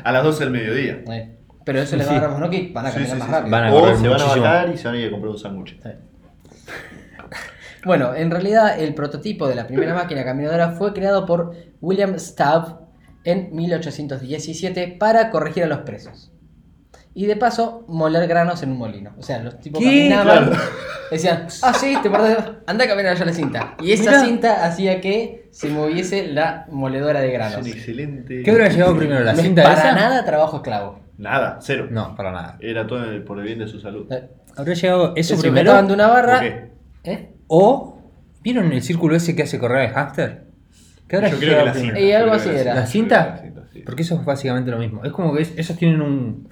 A las 12 del mediodía. Eh, Pero eso les va a dar más no que van a caminar sí, más sí. rápido. Van a o se van a bajar y se van a ir a comprar un sándwich. Bueno, en realidad el prototipo de la primera máquina caminadora fue creado por William Staub en 1817 para corregir a los presos. Y de paso, moler granos en un molino. O sea, los tipos ¿Qué? caminaban, Claro. decían, ah, sí, te perdés, anda a caminar allá la cinta. Y esa Mirá. cinta hacía que se moviese la moledora de Es granos. un excelente. ¿Qué habrá llegado primero? ¿La No es cinta para esa? nada trabajo esclavo. Nada, cero. No, para nada. Era todo el- por el bien de su salud. Eh, ¿Habría llegado eso se primero? sujetaban de una barra. ¿Por qué? ¿eh? ¿O vieron el círculo ese que hace correr el hámster? ¿Qué habrá Yo creo que llegado la primero? cinta. Y algo así era. la ¿La cinta. cinta? La cinta, sí. Porque eso es básicamente lo mismo. Es como que es- esos tienen un,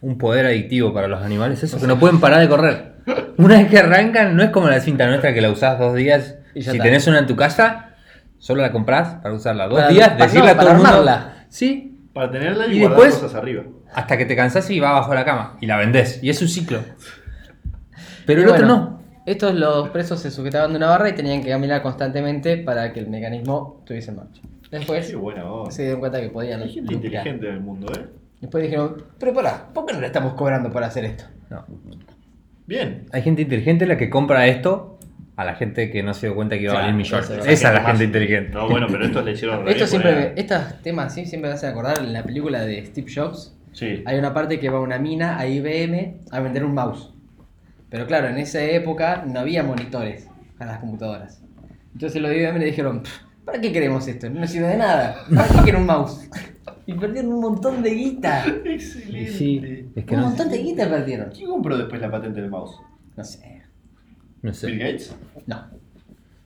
un poder adictivo para los animales, eso, que no pueden parar de correr. Una vez que arrancan, no es como la cinta nuestra que la usás dos días. Y ya si está. tenés una en tu casa, solo la comprás para usarla dos Para- días, para- decirle no, a todo para el mundo. Sí, Para tenerla y, Y guardar después- cosas arriba. hasta que te cansás y va abajo de la cama. Y la vendés. Y es un ciclo. Pero Y el otro no. Estos los presos se sujetaban de una barra y tenían que caminar constantemente para que el mecanismo estuviese en marcha. Después Qué buena voz. se dieron cuenta que podían. Hay gente inteligente en el mundo, ¿eh? Después dijeron, pero pará, ¿por qué no le estamos cobrando por hacer esto? no. Bien. Hay gente inteligente la que compra esto a la gente que no se dio cuenta que iba a valer millones. esa es la gente inteligente. No, bueno, pero estos le hicieron Esto siempre, me- estos temas sí, siempre me hacen acordar en la película de Steve Jobs. Sí. Hay una parte que va una mina a IBM a vender un mouse. Pero claro, en esa época no había monitores a las computadoras. Entonces los de IBM le dijeron, "Pff, ¿para qué queremos esto? No sirve de nada. ¿Para qué quiero un mouse? Y perdieron un montón de guita. Excelente. Sí, es que Un no, montón de guita perdieron. ¿Quién compró después la patente del mouse? No sé. no ¿Bill sé. Gates? No.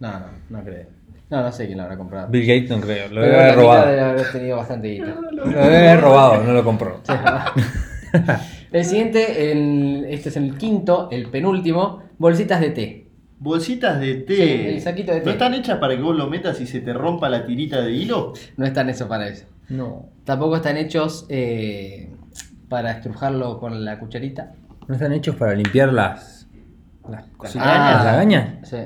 No, no, no creo. No, no sé quién lo habrá comprado. Bill Gates no creo. Lo debe haber robado. debe haber tenido bastante guita. Lo debe haber robado, no lo compró. El siguiente, el, este es el quinto, el penúltimo, bolsitas de té. Bolsitas de té. Sí, el saquito de té. ¿No están hechas para que vos lo metas y se te rompa la tirita de hilo? No están hechos para eso. No. Tampoco están hechos eh, para estrujarlo con la cucharita. ¿No están hechos para limpiar las. las cositas? lagañas. ¿Las lagañas? Sí.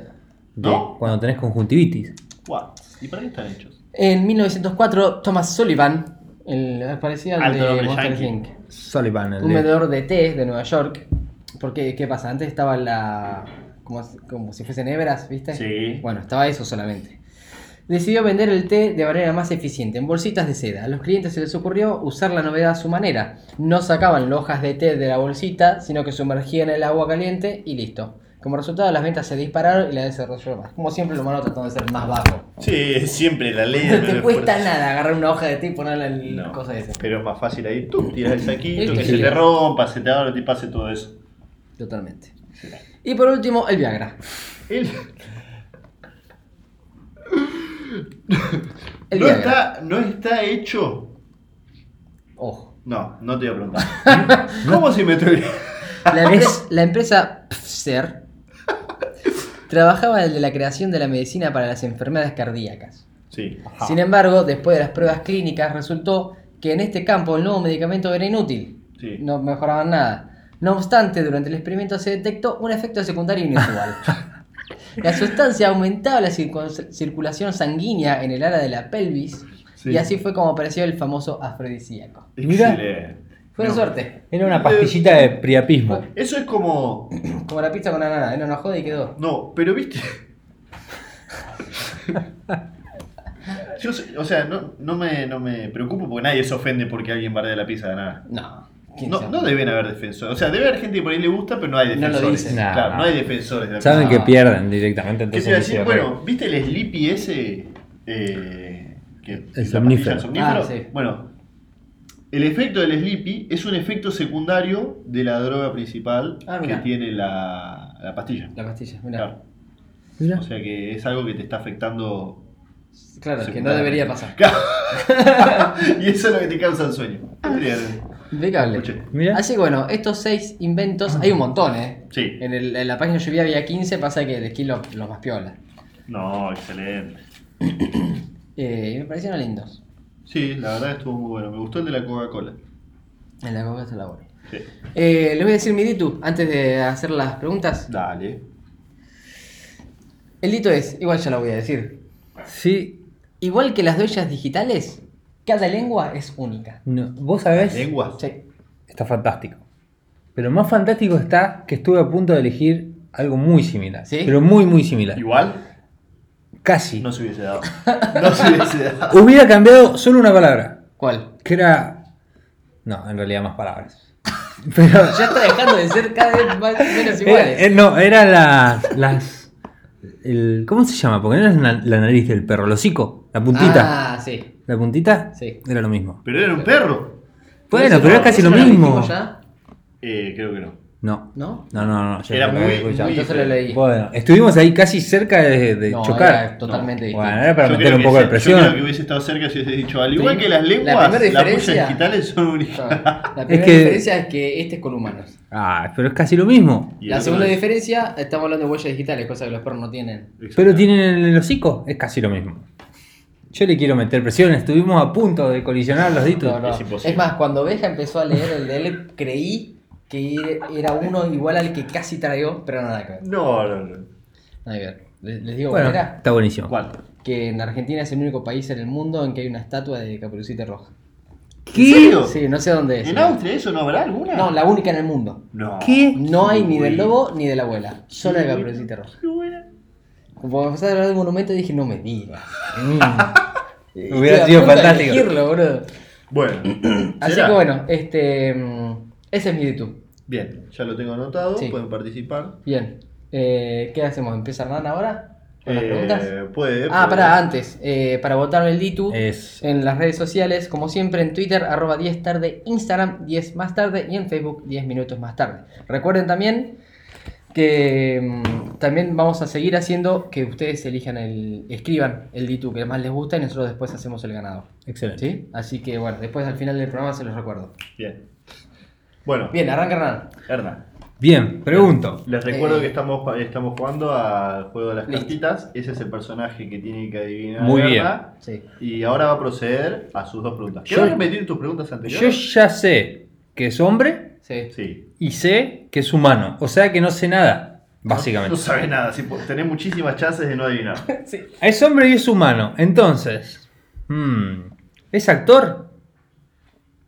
¿No? Cuando tenés conjuntivitis. Guau. ¿Y para qué están hechos? En 1904, Thomas Sullivan, el parecía al de Monster. Inc. Sullivan, el Un de- vendedor de té de Nueva York. Porque, ¿qué pasa? Antes estaba la. como, como si fuesen hebras, ¿viste? Sí. Bueno, estaba eso solamente. Decidió vender el té de manera más eficiente, en bolsitas de seda. A los clientes se les ocurrió usar la novedad a su manera. No sacaban hojas de té de la bolsita, sino que sumergían el agua caliente y listo. Como resultado, las ventas se dispararon y la desarrolló más. Como siempre, lo malo tratando de ser más bajo. Sí, siempre la ley No te cuesta esfuerzo. nada agarrar una hoja de té y ponerla en No, cosa esa. Pero es más fácil ahí, tú tiras el saquito, que se te rompa, se te abra, te pase todo eso. Totalmente. Y por último, el Viagra. El- El no, está, no está hecho. Ojo. No, no te voy a preguntar. ¿Cómo se me? La, empresa, la empresa Pfizer trabajaba desde la creación de la medicina para las enfermedades cardíacas. Sí. Sin embargo, después de las pruebas clínicas, resultó que en este campo el nuevo medicamento era inútil. Sí. No mejoraban nada. No obstante, durante el experimento se detectó un efecto secundario inusual. La sustancia aumentaba la circulación sanguínea en el área de la pelvis Sí. y así fue como apareció el famoso afrodisíaco. Mira. Excelente. Fue de No. suerte. Era una pastillita de priapismo. Eso es como. Como la pizza con anana, era una joda y quedó. No, pero viste. Yo, sé- o sea, no, no, me, no me preocupo porque nadie se ofende porque alguien bardea la pizza de nada. No. ¿Quién No, no deben haber defensores. O sea, debe haber gente que por ahí le gusta, pero no hay No lo defensores. dicen. Nah. Claro, no hay defensores de la Saben que pierden directamente, ¿Qué entonces decir? Bueno, ¿viste el Sleepy ese? Eh, que, la somnífero. Ah, sí. Bueno, el efecto del Sleepy es un efecto secundario de la droga principal Ah, que mirá. tiene la, la pastilla. La pastilla, mira. Claro. O sea que es algo que te está afectando. Claro, que no debería pasar. Y eso es lo que te causa el sueño. Impecable. Mira. Así que bueno, estos seis inventos, hay un montón, ¿eh? Sí. En, el- en la página lluvia había 15, pasa que elegí los, los más piola. No, excelente. Eh, y me parecieron lindos. Sí, la verdad estuvo muy bueno. Me gustó el de la Coca-Cola. En la coca está la buena. Sí. Eh, les voy a decir mi ditu antes de hacer las preguntas. Dale. El dito es, igual ya lo voy a decir. Sí. Igual que las huellas digitales, cada lengua es única. No, Vos sabés, Lengua. Sí. está fantástico. Pero más fantástico está que estuve a punto de elegir algo muy similar. ¿Sí? Pero muy, muy similar. Igual, Casi. no se hubiese dado. No se hubiese dado. Hubiera cambiado solo una palabra. ¿Cuál? Que era. No, en realidad más palabras. Pero. Ya está dejando de ser cada vez más, menos Era- iguales. eh, no, eran las. las el, ¿Cómo se llama? Porque no es la, la nariz del perro, el hocico, la puntita. Ah, sí. La puntita Sí. era lo mismo. Pero era un perro. Bueno, pero no, es casi ¿Eso lo no mismo. ya? Eh, creo que no. No. ¿No? No, no, no. ya Era lo muy- escuchado. muy- Entonces lo leí. Bueno, estuvimos ahí casi cerca de, de No, chocar. era totalmente distinto. Bueno, era para Yo meter creo un que poco de presión. Yo creo que hubiese estado cerca si hubiese dicho, al igual Sí. que las La lenguas, primera las diferencia- huellas digitales son únicas. Claro. La primera que- diferencia es que este es con humanos. Ah, pero es casi lo mismo. Y el La otro segunda es- diferencia, estamos hablando de huellas digitales, cosa que los perros no tienen. Pero tienen el hocico, es casi lo mismo. Yo le quiero meter presión, estuvimos a punto de colisionar los ditos. No, no. Es imposible. Es más, cuando Beja empezó a leer el de él, creí que era uno igual al que casi traigo, pero nada que ver. No, no, no. Nada que ver. Les, digo Bueno, era. está buenísimo. ¿Cuál? Que en Argentina es el único país en el mundo en que hay una estatua de Caperucita Roja. ¿En serio? Sí, no sé dónde es. ¿En Austria eso no habrá alguna? No, la única en el mundo. No. ¿Qué? No hay ni del lobo ni de la abuela. Solo de Qué Caperucita Roja. Qué buena. Como empezaste a hablar del monumento dije, no me digas. Mm. Hubiera sido fantástico. Elegirlo, boludo. Bueno. Así ¿será? que bueno, este. mm, Ese es mi YouTube. Bien, ya lo tengo anotado, Sí. pueden participar. Bien. Eh, ¿Qué hacemos? ¿Empieza Hernán ahora? ¿Con las preguntas? Eh, puede. Ah, puede. pará, antes. eh, para votar el Ditu Es. en las redes sociales, como siempre, en Twitter, arroba 10 tarde, Instagram 10 más tarde y en Facebook 10 minutos más tarde. Recuerden también que mm, también vamos a seguir haciendo que ustedes elijan el. escriban el Ditu que más les gusta y nosotros después hacemos el ganador. Excelente. ¿Sí? Así que bueno, después al final del programa se los recuerdo. Bien. Bueno, Bien, arranca Hernán. Hernán. Bien, pregunto. Les recuerdo Eh, que estamos, estamos jugando al juego de las Listo. cartitas. Ese es el personaje que tiene que adivinar. Muy bien. Hernán. Sí. Y ahora va a proceder a sus dos preguntas. Yo- ¿Quieres repetir tus preguntas Yo anteriores? ya sé que es hombre Sí. Sí. Y sé que es humano. O sea que no sé nada, básicamente. No sabes nada, sí, tenés muchísimas chances de no adivinar. sí. Es hombre y es humano. Entonces. hmm, ¿Es actor?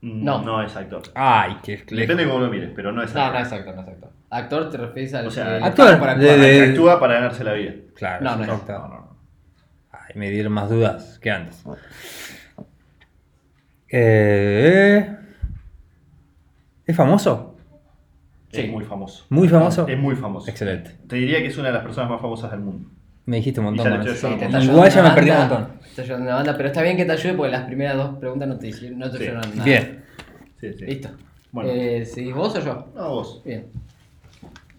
No. No es actor. Ay, qué Depende de cómo lo mires, pero no es No, actor. no es actor, no es actor. Actor te refieres al O sea, que actor por de- actuar. de- Que actúa para ganarse la vida. Claro, No, no, no. actor. No, no, no. Ay, me dieron más dudas que antes. Eh, ¿Es famoso? Es Sí. muy famoso. ¿Muy famoso? Es muy famoso. Excelente. Te diría que es una de las personas más famosas del mundo. Me dijiste un montón. Eso. ayudando. te está Igual ya me perdí un montón. te está ayudando una banda, pero está bien que te ayude porque las primeras dos preguntas no te, hicieron- no te Sí. ayudaron nada. Bien. Sí, sí. Listo. Bueno. Eh, ¿Seguís vos o yo? No, vos. Bien.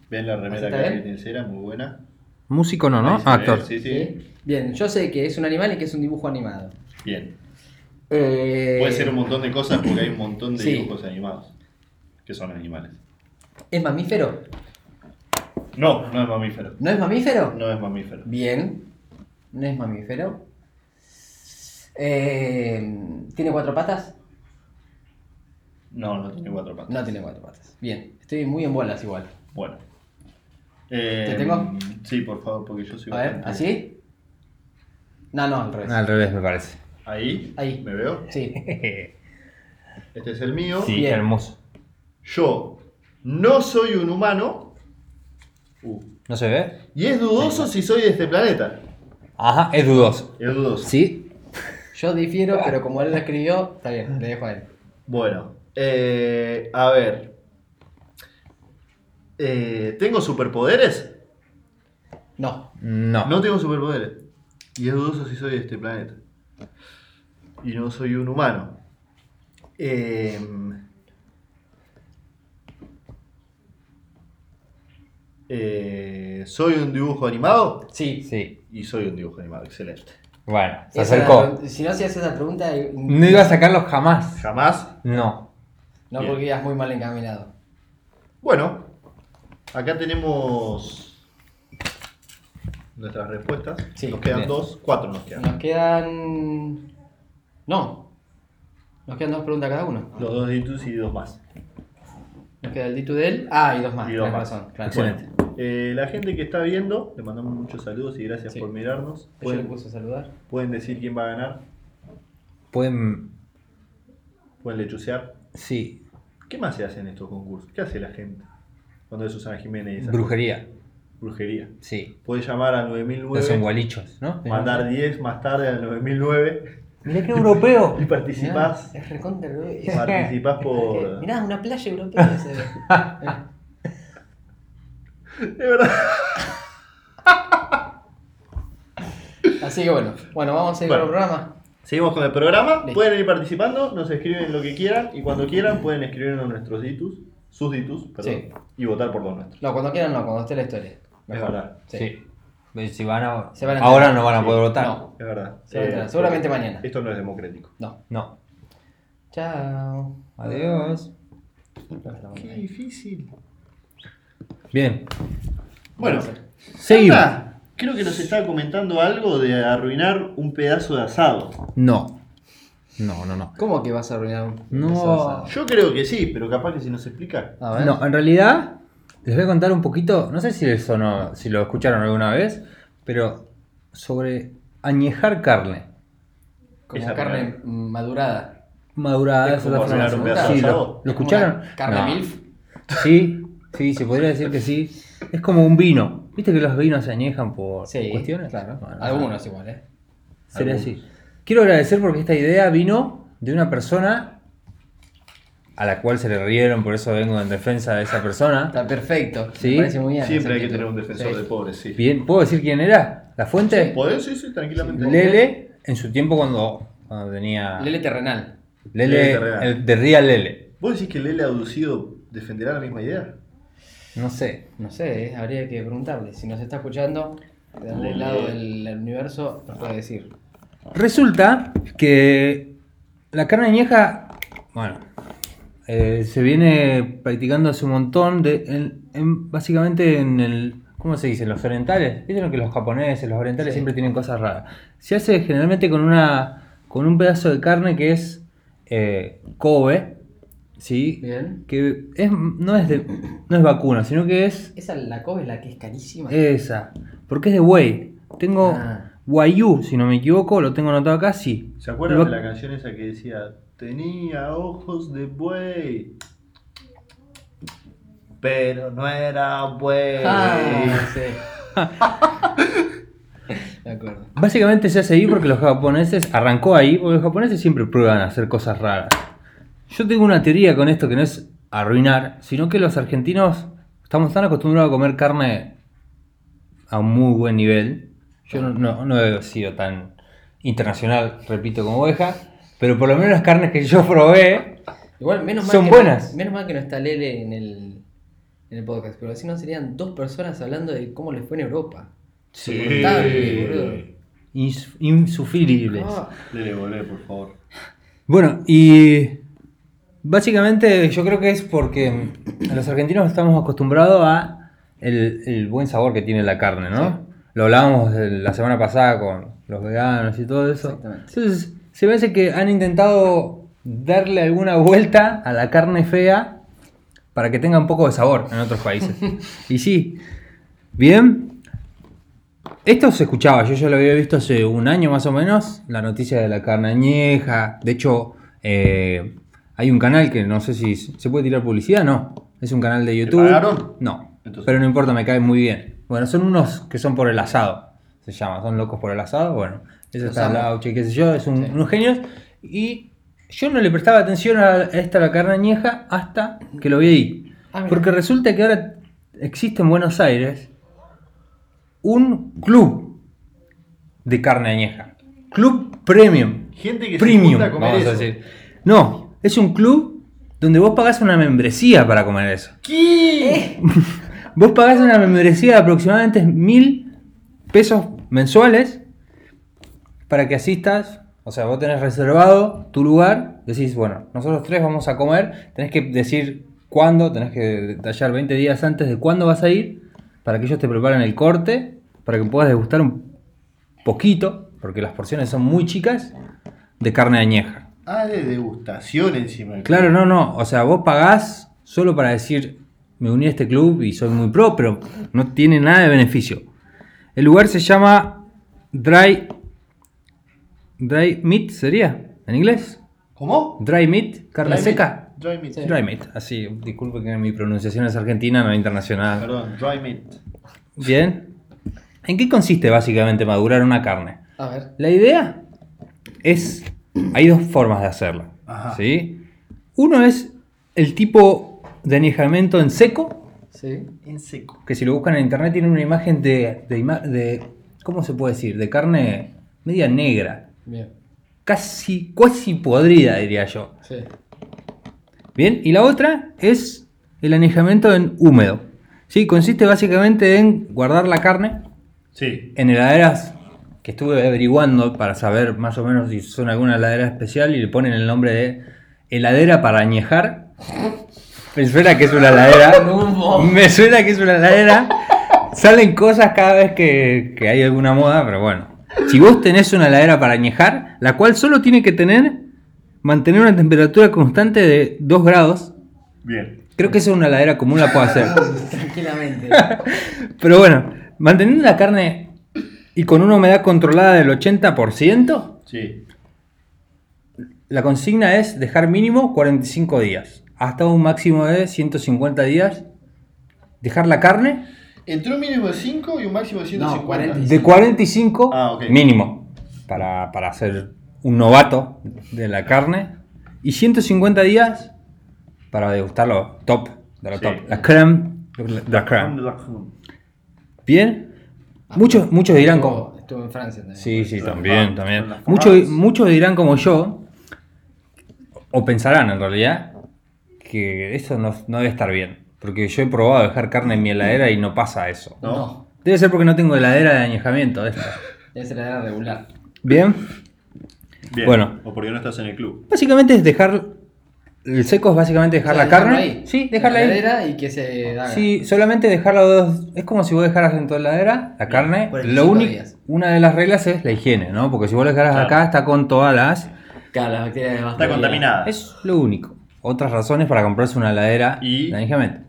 Ven la ¿Así remera que el cera, muy buena. Músico no, ¿no? Ah, actor. Sí, sí. ¿Sí? Bien, yo sé que es un animal y que es un dibujo animado. Bien. Eh, Puede ser un montón de cosas porque hay un montón de Sí. dibujos animados que son animales. ¿Es mamífero? No, no es mamífero. ¿No es mamífero? No es mamífero. Bien. No es mamífero. Eh, ¿Tiene cuatro patas? No, no tiene cuatro patas. No tiene cuatro patas. Bien. Estoy muy en bolas igual. Bueno. Eh, ¿Te tengo? Sí, por favor, porque yo soy A ver, bastante- ¿así? No, no, al revés. Al revés, me parece. Ahí. Ahí. ¿Me veo? Sí. Este es el mío. Sí, Bien. hermoso. Yo no soy un humano. Uh, ¿No se ve? y es dudoso si soy de este planeta. Ajá, es dudoso. Es dudoso. Sí. Yo difiero, pero como él lo escribió, está bien, le dejo a él. Bueno, eh, a ver. Eh, ¿Tengo superpoderes? No. No. No tengo superpoderes. Y es dudoso si soy de este planeta. Y no soy un humano. Em, eh, ¿Soy un dibujo animado? Sí. Sí. Y soy un dibujo animado, excelente. Bueno, se Esa acercó. si no hacías esa pregunta, No iba a sacarlo jamás. ¿Jamás? No. No, Bien. porque ibas muy mal encaminado. Bueno, acá tenemos nuestras respuestas. Sí, nos quedan bien. dos, cuatro nos quedan. Nos quedan. No. Nos quedan dos preguntas cada uno. Los dos ditus y dos más. Nos queda el dito de él. Ah, y dos más. Y dos tenés más. razón. Claro. Excelente. Eh, la gente que está viendo, le mandamos muchos saludos y gracias Sí. por mirarnos. Yo le Pueden, puse a saludar. pueden decir quién va a ganar, Pueden. pueden lechucear. Sí. ¿Qué más se hace en estos concursos? ¿Qué hace la gente? Cuando es Susana Jiménez y esas Brujería. cosas? Brujería. Sí. Puedes llamar al 9009, engualichos, ¿no? mandar 10 más tarde al 9009 Mirá que europeo. y participás. Mirá, es recontra. Participás por. Mirá, una playa europea se ve. De verdad. Así que bueno. Bueno, vamos a seguir Bueno. con el programa. Seguimos con el programa. Listo. Pueden ir participando, nos escriben lo que quieran y cuando quieran pueden escribirnos nuestros ditus, sus ditus, perdón, Sí. y votar por los nuestros. No, cuando quieran no, cuando esté la historia. Es verdad, Sí. Si van a... Se van a Ahora no van a Sí. poder votar. No. es verdad. Se van a enterar, seguramente mañana. Esto no es democrático. No. No. Chao. Adiós. Qué difícil. Bien. Bueno, Seguimos. Creo que nos estaba comentando algo de arruinar un pedazo de asado. No. No, no, no. ¿Cómo que vas a arruinar un No. eso? Yo creo que sí, pero capaz que si nos explica. A ver. No, en realidad les voy a contar un poquito, no sé si les sonó, si lo escucharon alguna vez, pero sobre añejar carne. Como Esa carne primera. madurada. Madurada, Es esa como es la arruinar un frase. pedazo de Sí, asado. ¿lo, lo escucharon? Carne No. milf. Sí, sí, se podría decir que sí. Es como un vino. ¿Viste que los vinos se añejan por Sí, cuestiones? claro. Bueno, Algunos igual, ¿eh? Sería Algunos. así. Quiero agradecer porque esta idea vino de una persona a la cual se le rieron, por eso vengo en defensa de esa persona. Está perfecto. Sí. Me parece muy bien. Siempre hay que tener un defensor Sí. de pobres, sí. Bien, ¿puedo decir quién era? ¿La fuente? ¿Podés? Sí, sí, tranquilamente. Lele, en su tiempo cuando, cuando tenía. Lele terrenal. Lele, Lele Terrenal. el de Real Lele. ¿Vos decís que Lele Aducido defenderá la misma idea? No sé. No sé, ¿eh? habría que preguntarle. Si nos está escuchando, del lado del universo, nos puede decir. Resulta que la carne añeja, bueno, eh, se viene practicando hace un montón, de, en- en- básicamente en el, ¿cómo se dice? Los orientales. Vieron que los japoneses, los orientales Sí. siempre tienen cosas raras. Se hace generalmente con una, con un pedazo de carne que es eh, Kobe, ¿sí? Bien. Que es, no es de, no es vacuna, sino que es Esa la es la que es carísima. esa, porque es de Whey. Tengo Ah. Si no me equivoco, lo tengo anotado acá, sí. ¿Se acuerdan de la canción esa que decía Tenía ojos de buey? Pero no era buey. Ah, sí. De acuerdo. Básicamente se hace ahí porque los japoneses, arrancó ahí, porque los japoneses siempre prueban a hacer cosas raras. Yo tengo una teoría con esto que no es arruinar, sino que los argentinos estamos tan acostumbrados a comer carne a un muy buen nivel. Yo no, no- no he sido tan internacional, repito, como oveja, pero por lo menos las carnes que yo probé, Igual, menos mal Son que buenas. No, menos mal que no está Lele en el, en el podcast, pero si no serían dos personas hablando de cómo les fue en Europa. Insoportable, boludo. ins- insufribles. Ah, Lele, volvé, por favor. Bueno, y básicamente yo creo que es porque los argentinos estamos acostumbrados a el, el buen sabor que tiene la carne, ¿no? Sí. Lo hablábamos la semana pasada con los veganos y todo eso. Entonces, se me hace que han intentado darle alguna vuelta a la carne fea para que tenga un poco de sabor en otros países. y sí, bien. Esto se escuchaba, yo ya lo había visto hace un año más o menos, la noticia de la carne añeja. De hecho, eh, hay un canal que no sé si se puede tirar publicidad, no. Es un canal de YouTube. pagaron? No, Entonces- pero no importa, me cae muy bien. Bueno, son unos que son por el asado, se llama, son locos por el asado. Bueno, ese Los está amo. Lauche, qué sé yo, es un- Sí. unos genios. Y yo no le prestaba atención a esta la carne añeja hasta que lo vi ahí. Ah. Porque resulta que ahora existe en Buenos Aires un club de carne añeja. Club Premium. Gente que se Premium, junta a comer vamos a eso. decir. No, es un club donde vos pagás una membresía para comer eso. ¿Qué? Vos pagás una membresía de aproximadamente mil pesos mensuales para que asistas. O sea, vos tenés reservado tu lugar. Decís, bueno, nosotros tres vamos a comer. Tenés que decir cuándo, tenés que detallar 20 días antes de cuándo vas a ir. Para que ellos te preparen el corte. Para que puedas degustar un poquito, porque las porciones son muy chicas, de carne añeja. Ah, de degustación encima. Claro, no, no. O sea, vos pagás solo para decir, me uní a este club y soy muy pro, pero no tiene nada de beneficio. El lugar se llama Dry. Dry Meat, ¿sería? ¿En inglés? ¿Cómo? Dry Meat, carne Dry seca. meat. Dry meat. Sí. Dry Meat, así, disculpe que mi pronunciación es argentina, no internacional. Perdón, dry meat. Bien. ¿En qué consiste básicamente madurar una carne? a ver. La idea es. Hay dos formas de hacerla. Ajá. ¿sí? Uno es el tipo de añejamiento en seco, Sí. En seco. que si lo buscan en internet tiene una imagen de, de, ima- de- ¿Cómo se puede decir? De carne media negra. Bien. Casi, casi podrida, diría yo. Sí. Bien, y la otra es el añejamiento en húmedo. ¿sí? Consiste básicamente en guardar la carne Sí. en heladeras que estuve averiguando para saber más o menos si son alguna heladera especial y le ponen el nombre de heladera para añejar. Me suena que es una heladera. Me suena que es una heladera. Salen cosas cada vez que, que hay alguna moda, pero bueno. Si vos tenés una heladera para añejar, la cual solo tiene que tener, mantener una temperatura constante de 2 grados. Bien. Creo que eso una heladera común la puede hacer. Tranquilamente. Pero bueno, manteniendo la carne y con una humedad controlada del 80%, Sí. la consigna es dejar mínimo 45 días, hasta un máximo de 150 días. Dejar la carne Entre un mínimo de 5 y un máximo de 150. 40. de 45 Ah, mínimo para, para ser un novato de la carne y 150 días para degustar lo top de lo Sí. top, la creme de la creme. Bien, muchos, muchos dirán como Estuvo, estuvo en Francia también. Sí, sí, también, también. Muchos, muchos dirán como yo, o pensarán en realidad, que eso no, no debe estar bien. Porque yo he probado dejar carne en mi heladera y no pasa eso. ¿No? Debe ser porque no tengo heladera de añejamiento. esta. Debe ser la era regular. Bien, Bien. Bueno. O porque no estás en el club. básicamente es dejar. El seco es básicamente dejar O sea, la carne. ahí. Sí, En dejarla la ahí. heladera y que se haga. Sí, solamente dejarla dos. Es como si vos dejaras en tu heladera la carne. 45 Lo único, una de las reglas es la higiene, ¿no? Porque si vos la dejaras Claro. acá, está con todas las. Claro, las bacterias de Está contaminada. Es lo único. Otras razones para comprarse una heladera Y-.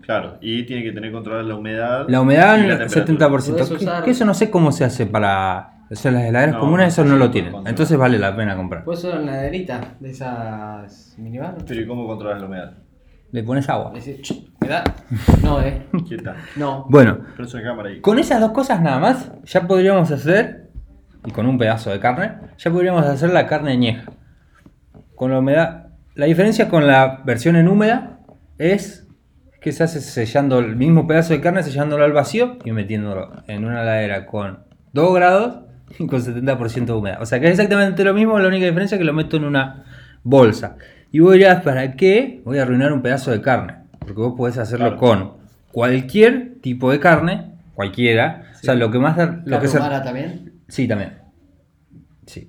Claro. Y tiene que tener controlada la humedad. La humedad y en la el temperatura. 70%. Podés Que, que eso no sé cómo se hace para. O sea, las heladeras No, comunes eso no lo tienen. controlar. Entonces vale la pena comprar. Puede ser una heladerita de esas minibar. Pero ¿y cómo controlas la humedad? Le pones agua. Decir, "Ch, ¿me da? No, eh. Quieta. No. Bueno, Pero cámara ahí. con esas dos cosas nada más, ya podríamos hacer y con un pedazo de carne, ya podríamos hacer la carne añeja. Con la humedad, la diferencia con la versión en húmeda es que se hace sellando el mismo pedazo de carne, sellándolo al vacío y metiéndolo en una heladera con 2 grados con 70% de humedad. O sea que es exactamente lo mismo, la única diferencia es que lo meto en una bolsa. Y vos dirás, ¿para qué voy a arruinar un pedazo de carne? Porque vos podés hacerlo Claro. con cualquier tipo de carne, cualquiera. O sea, lo que más... Lo ¿Carne que se- humana también? Sí, también. Sí.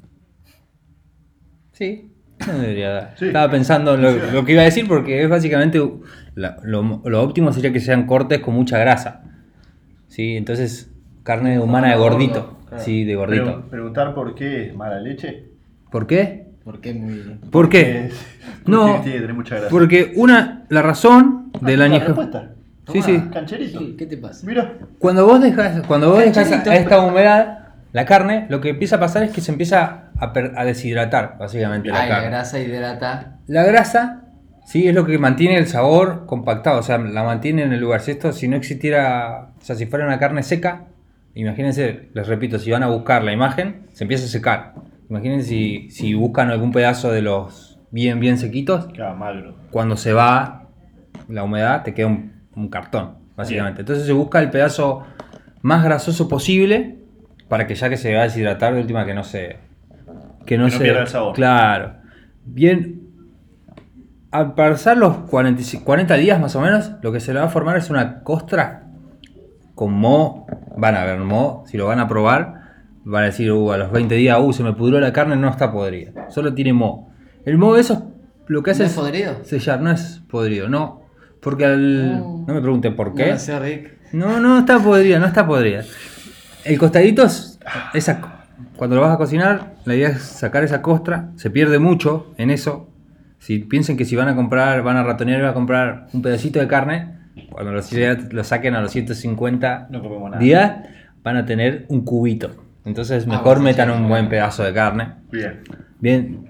Sí. No debería dar. Sí. Estaba pensando en lo, lo que iba a decir porque es básicamente la- lo, lo óptimo sería que sean cortes con mucha grasa. Sí, entonces carne humana de gordito. Claro. Sí, de gordito. Pregun- preguntar por qué es mala leche. ¿Por qué? Porque es muy. ¿Por qué? Es- No, Tiene, tiene que tener mucha grasa. Porque una, la razón del la añejo. respuesta. Sí, sí. Cancherito. Sí, ¿Qué te pasa? Mira. Cuando vos dejas, cuando vos dejas a esta humedad, la carne, lo que empieza a pasar es que se empieza a, per- a deshidratar, básicamente, la Ay, la carne. grasa hidrata. La grasa, sí, es lo que mantiene el sabor compactado, o sea, la mantiene en el lugar. Si esto, si no existiera, o sea, si fuera una carne seca, imagínense, les repito, si van a buscar la imagen, se empieza a secar. Imagínense si, si buscan algún pedazo de los bien, bien sequitos, magro. cuando se va la humedad, te queda un, un cartón, básicamente. Entonces se busca el pedazo más grasoso posible para que ya que se va a deshidratar, de última que no se. Que no, Que no se. pierda el sabor. Claro. Bien. Al pasar los 45 40 días más o menos, lo que se le va a formar es una costra con moho. Van a ver moho, si lo van a probar, van a decir, uh, a los 20 días, uh, se me pudrió la carne, no está podrida. Solo tiene moho. El moho, eso lo que hace ¿No es podrido? sellar, no es podrido, no. Porque al. No. No me pregunten por qué. No Rick. No, no está podrida, no está podrida. El costadito es esa, cuando lo vas a cocinar, la idea es sacar esa costra, se pierde mucho en eso. Si piensen que si van a comprar, van a ratonear y van a comprar un pedacito de carne, cuando lo, lo saquen a los 150 No días, van a tener un cubito. Entonces Ah, mejor bueno, metan un buen pedazo de carne. Bien. Bien.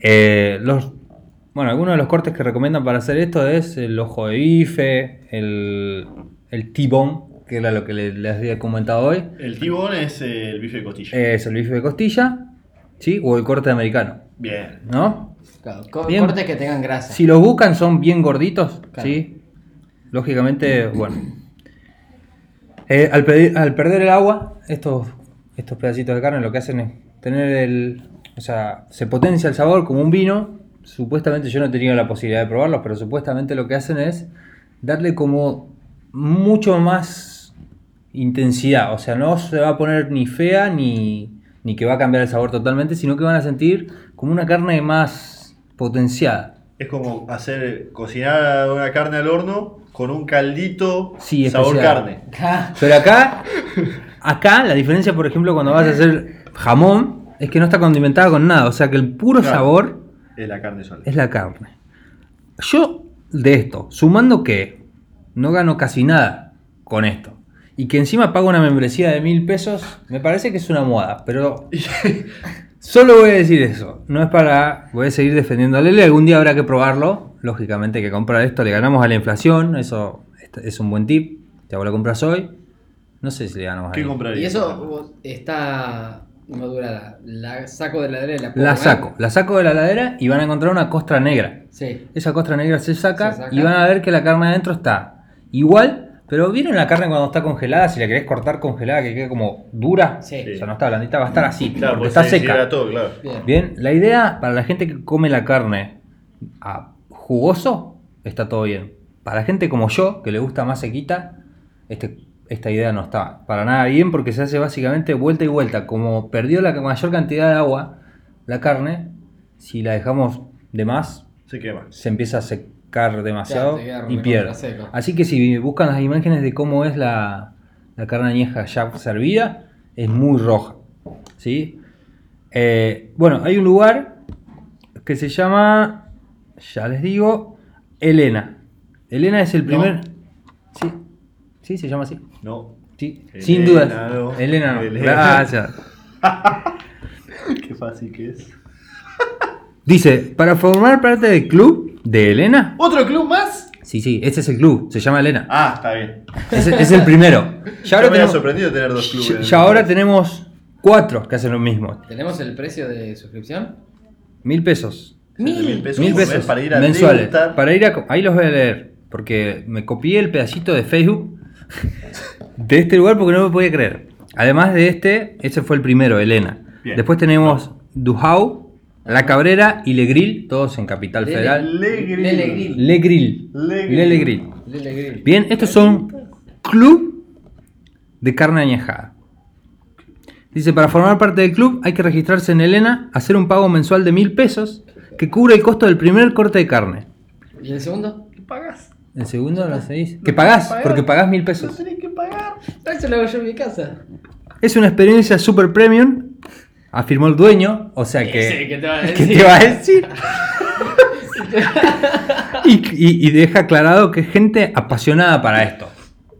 Eh, los, bueno, algunos de los cortes que recomiendan para hacer esto es el ojo de bife, el, el T-bone, que era lo que le- les había comentado hoy. El tibón es eh, el bife de costilla. Es el bife de costilla, ¿sí? O el corte americano, Bien. ¿no? Claro, co- Bien. cortes que tengan grasa. Si los buscan son bien gorditos, Claro. ¿sí? Lógicamente, bueno. Eh, al, perder el agua, estos, estos pedacitos de carne lo que hacen es tener el... O sea, se potencia el sabor como un vino. Supuestamente yo no he tenido la posibilidad de probarlos, pero supuestamente lo que hacen es darle como mucho más intensidad. O sea, no se va a poner ni fea ni, ni que va a cambiar el sabor totalmente, sino que van a sentir como una carne más potenciada. Es como hacer cocinar una carne al horno con un caldito Sí, sabor carne. Pero acá, acá la diferencia, por ejemplo, cuando vas a hacer jamón, es que no está condimentada con nada. O sea que el puro Claro. sabor Es la carne sola. es la carne. Yo, de esto, sumando que no gano casi nada con esto. Y que encima pago una membresía de mil pesos, me parece que es una moda. Pero solo voy a decir eso. No es para. Voy a seguir defendiendo a Lele. Algún día habrá que probarlo. Lógicamente que comprar esto le ganamos a la inflación. Eso es un buen tip. Si vos lo compras hoy, no sé si le ganamos a ¿Qué la compraría? y eso está madurada. La saco de la heladera y la puedo La comer. saco. La saco de la ladera y van a encontrar una costra negra. Sí. Esa costra negra se saca, Se saca. y van a ver que la carne adentro está igual, pero ¿vieron la carne cuando está congelada? Si la querés cortar congelada, que quede como dura, Sí. o sea, no está blandita, va a estar así, Claro, porque está se seca. todo, claro. Bien. Bien, la idea para la gente que come la carne a jugoso, está todo bien. Para la gente como yo, que le gusta más sequita, este, esta idea no está para nada bien porque se hace básicamente vuelta y vuelta. Como perdió la mayor cantidad de agua, la carne, si la dejamos de más, Se quema. se empieza a secar demasiado Claro, y pierde. Así que si buscan las imágenes de cómo es la, la carne añeja ya servida, es muy roja. ¿sí? Eh, bueno, hay un lugar que se llama, ya les digo, Elena. Elena es el No. primer... Sí, sí, se llama así. No. Sí, Elena sin dudas. no. Elena no. Elena. Gracias. Qué fácil que es. Dice, para formar parte del club de Elena. ¿Otro club más? Sí, sí, este es el club, se llama Elena. Ah, está bien. Es, es el primero. Ya Ya ahora, me había tenemos, sorprendido tener dos clubes. ya- ya ahora tenemos cuatro que hacen lo mismo. ¿Tenemos el precio de suscripción? Mil pesos. Mil pesos, Mil pesos para ir a mensuales. degustar. Para ir a. Ahí los voy a leer. Porque me copié el pedacito de Facebook de este lugar porque no me podía creer. Además de este, ese fue el primero, Elena. Bien. Después tenemos Duhau, La Cabrera y Le Grill, todos en Capital Lele- Federal. Le Grill. Lele Grill. Le Grill. Le Grill. Lele Grill. Lele Grill. Bien, estos son club de carne añejada. Dice, para formar parte del club hay que registrarse en Elena, hacer un pago mensual de mil pesos que cubre el costo del primer corte de carne. ¿Y el segundo? ¿Qué pagás? ¿El segundo lo hacéis? No Que tenés pagás, pagar. porque pagás mil No pesos. tenés que pagar. Eso lo hago yo en mi casa. Es una experiencia super premium, afirmó el dueño, o sea que... Sí, ¿qué te va a ¿Qué decir? te va a decir? y, y- y deja aclarado que es gente apasionada para esto.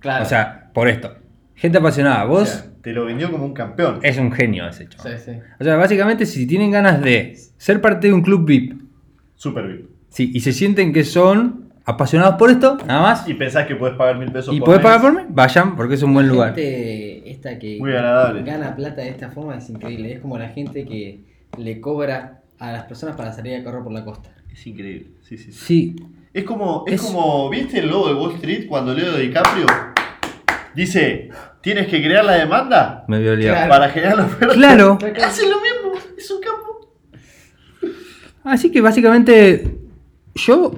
Claro. O sea, por esto. Gente apasionada. Vos O sea, te lo vendió como un campeón. es un genio ese Sí, chaval. sí. O sea, básicamente si tienen ganas de ser parte de un club VIP Super VIP. sí, y se sienten que son apasionados por esto, nada más, Y pensás que podés pagar mil pesos y por podés mes. pagar por mí, vayan, porque es un buen La lugar. gente esta que Muy agradable. gana plata de esta forma es increíble. Es como la gente que le cobra a las personas para salir a correr por la costa. Es increíble. Sí, sí, sí. Sí, Es como, es Es- como, ¿viste el logo de Wall Street cuando Leo DiCaprio dice, tienes que crear la demanda me olvidar. Claro. para generar la oferta? Claro. Hacen lo mismo, es un campo. Así que básicamente yo,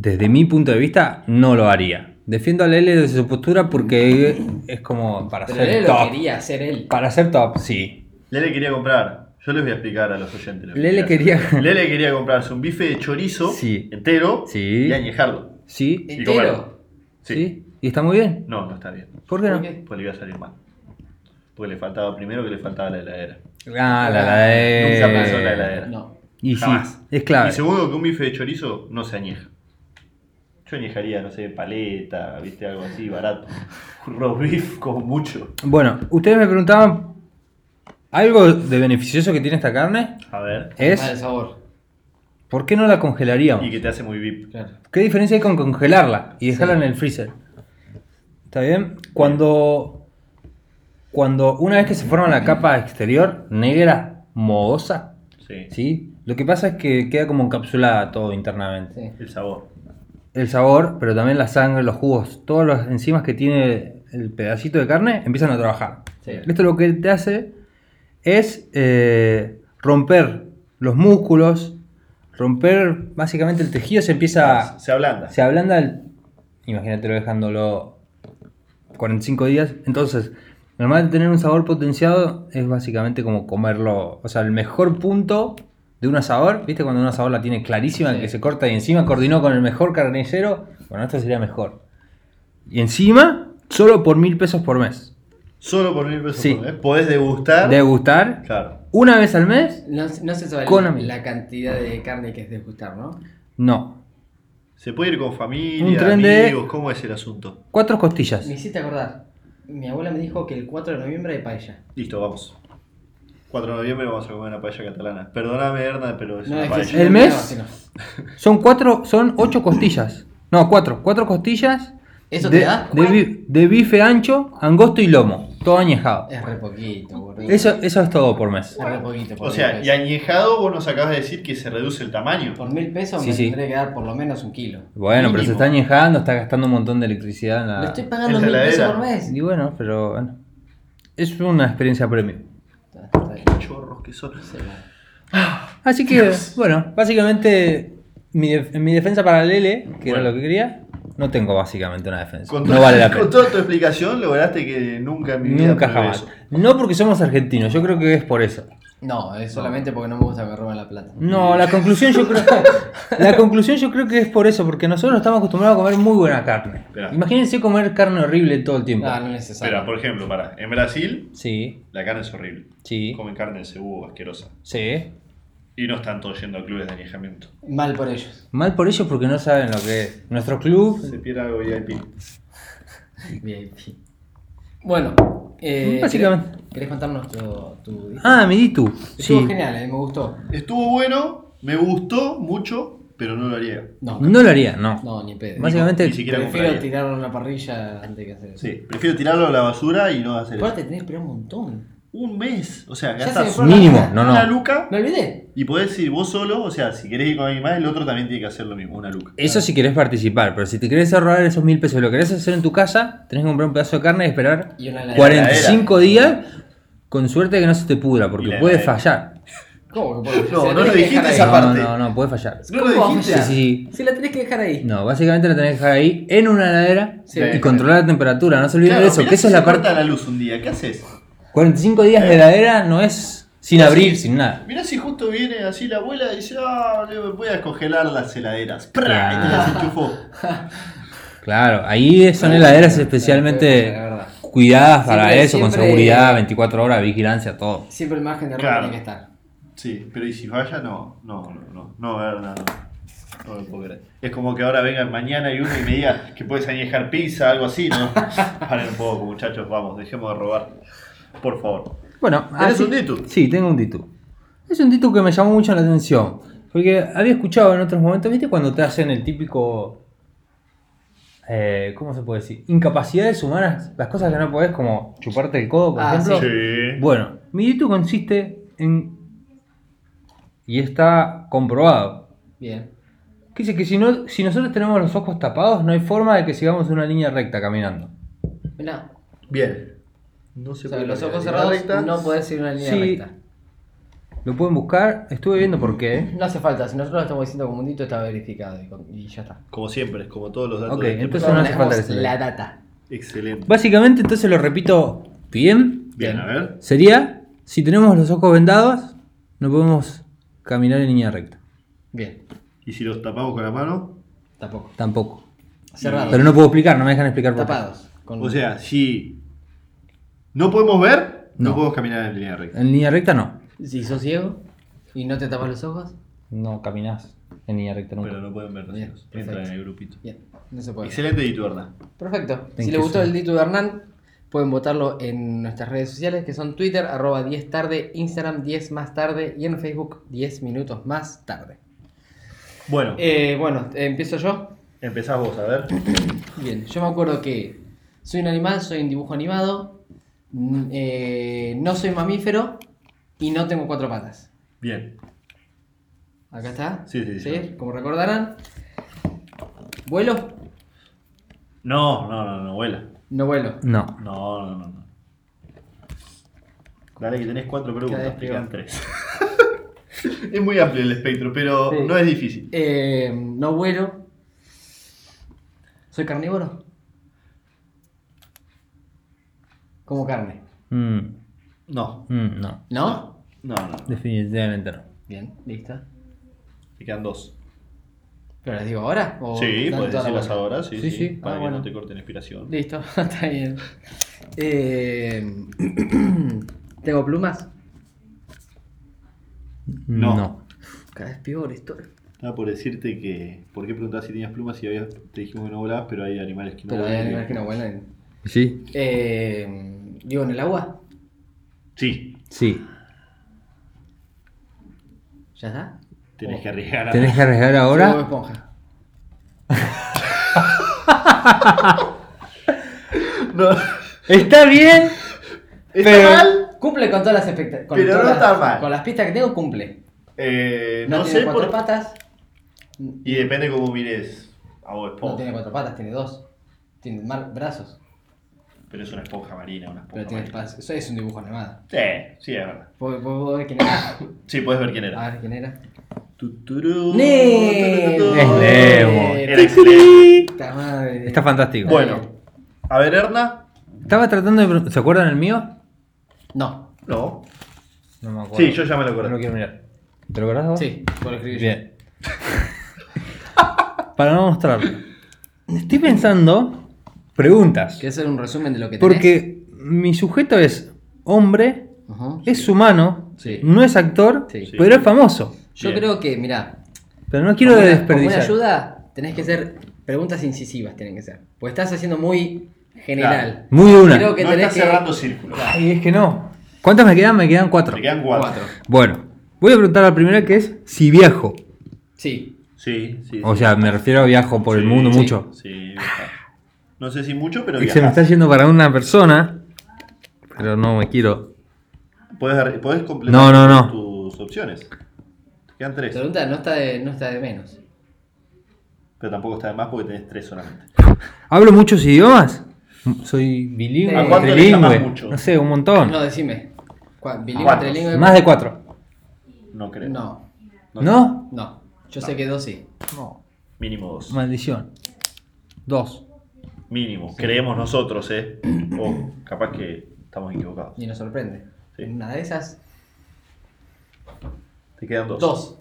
desde mi punto de vista, no lo haría. Defiendo a Lele desde su postura porque es como para Pero ser él lo quería hacer él. Para ser top, sí. Lele quería comprar, yo les voy a explicar a los oyentes. lo que Lele quería hacer. Lele quería comprarse un bife de chorizo Sí. entero Sí. y añejarlo. Sí, Y Entero. comerlo. sí. Sí. Y está muy bien. No, no está bien. ¿Por qué no? Pues le iba a salir mal. Porque le faltaba primero que le faltaba la heladera. Ah, la, la de... Nunca pensó en la heladera. No. Y sí, Jamás. es clave. Y segundo que un bife de chorizo no se añeja. Yo añejaría, no sé, paleta, viste, algo así, barato. Un roast beef como mucho. Bueno, ustedes me preguntaban algo de beneficioso que tiene esta carne A ver. Es sabor. ¿por qué no la congelaríamos? Y que te hace muy VIP. Claro. ¿Qué diferencia hay con congelarla y dejarla Sí. en el freezer? ¿Está bien? Cuando cuando una vez que se forma la capa exterior negra, mohosa, Sí. ¿sí? Lo que pasa es que queda como encapsulada todo internamente. Sí. El sabor. El sabor, pero también la sangre, los jugos, todas las enzimas que tiene el pedacito de carne empiezan a trabajar. Sí. Esto lo que te hace es eh, romper los músculos, romper básicamente el tejido, se empieza, Se ablanda. se ablanda, el, imagínatelo dejándolo 45 días, entonces, normal de tener un sabor potenciado es básicamente como comerlo, o sea, el mejor punto de un asador, ¿viste? Cuando un asador la tiene clarísima, Sí. que se corta y encima coordinó con el mejor carnicero, bueno, esto sería mejor. Y encima, solo por mil pesos por mes. Solo por mil pesos Sí. por mes. Podés degustar. Degustar Claro. una vez al mes, No, no se sabe Con la, la cantidad de carne que es degustar, ¿no? no. Se puede ir con familia, Un tren de- amigos, ¿cómo es el asunto? Cuatro costillas. Me hiciste acordar. Mi abuela me dijo que el 4 de noviembre hay paella. Listo, vamos. 4 de noviembre vamos a comer una paella catalana. Perdóname, Erna, pero es No, una es paella. El mes-. Son cuatro, son ocho costillas. No, cuatro. Cuatro costillas. ¿Eso de, te da? De, bi- de bife ancho, angosto y lomo. Todo añejado. Es re poquito, boludo. Eso, eso es todo por mes. Es re poquito. por O sea, y añejado vos nos acabas de decir que se reduce el tamaño. Por mil pesos Sí, me sí. tendré que dar por lo menos un kilo. Bueno, pero se está añejando, está gastando un montón de electricidad en Le la. estoy pagando mil pesos por mes. Y bueno, pero bueno. Es una experiencia premium. Chorros que son. Sí. Así que, bueno, básicamente, mi en mi defensa para Lele, que era lo que quería, no tengo básicamente una defensa. Con, no to- vale la pena. con toda tu explicación lograste que nunca en mi vida Nunca jamás. eso. No porque somos argentinos, yo creo que es por eso. No, es solamente porque no me gusta que me roben la plata. No, la conclusión yo creo la conclusión yo creo que es por eso, porque nosotros estamos acostumbrados a comer muy buena carne. Imagínense comer carne horrible todo el tiempo. No, no es necesario. Espera, por ejemplo, para, en Brasil Sí, la carne es horrible. sí, Comen carne de cebú asquerosa. sí. Y no están todos yendo a clubes de añejamiento. Mal por ellos. Mal por ellos porque no saben lo que es. Nuestro club, Se pierde algo VIP. VIP. Bueno, eh, Básicamente. ¿querés, querés contarnos tu, tu ah, mi Ditu. Estuvo Sí. genial, eh, me gustó. Estuvo bueno, me gustó mucho, pero no lo haría. No, No lo haría, no. no, ni pedo. Básicamente, Ni siquiera Prefiero compraría. tirarlo en una parrilla antes que hacer eso. Sí, prefiero tirarlo a la basura y no hacer eso. Aparte tenés que esperar un montón. Un mes. O sea, se gastas la Mínimo, no, no. una luca Me olvidé. y podés ir vos solo. O sea, si querés ir con alguien más, el otro también tiene que hacer lo mismo, una luca. Eso si querés participar, pero si te querés ahorrar esos mil pesos y lo querés hacer en tu casa, tenés que comprar un pedazo de carne y esperar Y una heladera. 45 días con suerte que no se te pudra, porque puede fallar. ¿Cómo que puedo? No, Se no tenés lo dijiste esa ahí. No, parte. no, no, puede fallar. No lo ¿Cómo va a dijiste. Sí, sí. Si la tenés que dejar ahí. No, básicamente la tenés que dejar ahí en una heladera Sí. y controlar la temperatura. No se olviden Claro, de eso, que si eso es se la parte. la luz un día, ¿qué haces? 45 días de heladera no es sin abrir, sin nada. Mirá si justo viene así la abuela y dice, ah, le voy a descongelar las heladeras. ¡Pra! Claro. Y te las enchufó. Claro, ahí son heladeras especialmente verdad. cuidadas para Siempre- eso, con siempre- seguridad, 24 horas, vigilancia, todo. Siempre el margen de error Claro. tiene que estar. Sí, pero ¿y si falla? No, no, no, no, no va a haber nada. No lo puedo creer. Es como que ahora vengan mañana y uno y me diga que puedes añejar pizza, algo así, ¿no? Paren un poco, muchachos, vamos, dejemos de robar. Por favor. Bueno, ¿Tenés así- un Ditu? Sí, tengo un Ditu. Es un Ditu que me llamó mucho la atención. Porque había escuchado en otros momentos, ¿viste? Cuando te hacen el típico. eh, ¿Cómo se puede decir? Incapacidades humanas, las cosas que no podés, como chuparte el codo, por Ah, ejemplo. Sí. Bueno, mi Ditu consiste en. Y está comprobado. Bien. Que dice que si, no, si nosotros tenemos los ojos tapados, no hay forma de que sigamos una línea recta caminando. Mirá. Bien. No O se sea, puede los ojos cerrados recta. no podés seguir una línea Sí. recta. Lo pueden buscar, estuve viendo por qué. No hace falta, si nosotros lo estamos diciendo como un dito está verificado y, con- y ya está. Como siempre, como todos los datos. Ok, entonces no hace falta que Manejamos se la data. Excelente. Básicamente, entonces lo repito bien. Bien, a ver. Sería, si tenemos los ojos vendados, no podemos caminar en línea recta. Bien. ¿Y si los tapamos con la mano? Tampoco. Tampoco. Cerrados. Pero no puedo explicar, no me dejan explicar por qué. Tapados. Con- O sea, si no podemos ver, no, No. podemos caminar en línea recta. En línea recta no. Si sos ciego y no te tapas los ojos, No caminás en línea recta nunca. Pero no pueden ver los Bien, hijos. Entran perfecto. en el grupito. bien, no se puede. Excelente y tu verdad. Perfecto. Thank si les gustó el Dito de Hernán, pueden votarlo en nuestras redes sociales que son Twitter, arroba 10 tarde, Instagram 10 más tarde y en Facebook 10 minutos más tarde. Bueno, Eh, bueno, empiezo yo. empezás vos a ver. Bien, yo me acuerdo que soy un animal, soy un dibujo animado, eh, no soy mamífero y no tengo cuatro patas. Bien. Acá está. Sí, sí, sí. Como recordarán. ¿Vuelo? No, no, no, no, vuela. No vuelo. No. No, no, no, no. Dale que tenés cuatro preguntas, te quedan tres. es muy amplio el espectro, pero Sí. no es difícil. Eh, no vuelo. ¿Soy carnívoro? Como carne. Mm, No, mm, no. ¿No? no, no. Definitivamente no. Bien, listo. Te quedan dos. ¿Pero las digo ahora? ¿O Sí, puedes la decirlas ahora, sí, Sí, sí, sí. para Ah, que bueno. no te corten inspiración. Listo, está bien. Eh, ¿Tengo plumas? No. No. Cada vez peor esto. Estaba por decirte que. ¿Por qué preguntabas si tenías plumas? Si habías, te dijimos que no volabas, pero hay animales que no Pero hay vuelan. animales que no vuelan. ¿Sí? Eh, ¿Vivo en el agua? Sí, Sí. ¿Ya está? tenés que arriesgar a. ¿Tenés que arriesgar Soy Bob ahora? Esponja. No, Está bien. ¿Está Pero- mal? Cumple con todas las expectativas. Pero no está mal. Con las pistas que tengo, cumple. Eh, No, no, tiene sé cuatro por. patas. Y depende cómo mires a vos No esponja. tiene cuatro patas, tiene dos. Tiene mar- brazos. Pero es una esponja marina, una esponja Pero tiene marina. espacio. Eso es un dibujo animado. Sí, sí, es verdad. ¿Puedo, ver quién era? Sí, puedes ver quién era. A ver quién era. Tuturú, tuturú. Es Nemo. Era excelente. Puta madre. Está fantástico. Bueno, a ver, Erna. Estaba tratando de. ¿Se acuerdan el mío? No. No. No me acuerdo. Sí, yo ya me lo No lo acuerdo. quiero mirar. ¿Te lo acordás vos? Sí, por escribir. Bien. Para no mostrarlo. Estoy pensando preguntas. ¿Quieres hacer un resumen de lo que tenés? Porque mi sujeto es hombre, es humano, Sí. no es actor, Sí. pero es famoso. Yo Bien. creo que, mirá, Pero no quiero como una- desperdiciar. Como una ayuda, tenés que hacer preguntas incisivas, tienen que ser. Porque estás haciendo muy general. Muy de una. Creo que no tenés estás que... cerrando círculos. Ay, es que no. ¿Cuántas me quedan? Me quedan cuatro. Te quedan cuatro. Cuatro. Bueno, voy a preguntar la primera que es si viajo. Sí. Sí, sí. O sí. sea, me refiero a viajo por el mundo sí. mucho. Sí. No sé si mucho, pero Y se me está yendo para una persona, pero no me quiero Podés, podés completar No, no, no. tus opciones. Te quedan La tres. pregunta no está de, no está de menos. Pero tampoco está de más porque tenés tres solamente. ¿Hablo muchos idiomas? Soy bilingüe, ¿A cuánto trilingüe. mucho? No sé, un montón. No, decime. ¿Bilingüe, trilingüe? Más de cuatro. No creo. No, ¿No? no. Yo sé que dos sí. No. Mínimo dos. Maldición. Dos. Mínimo. Creemos nosotros, ¿eh? O capaz que estamos equivocados. Y nos sorprende. Sí. Una de esas, Te quedan dos. dos.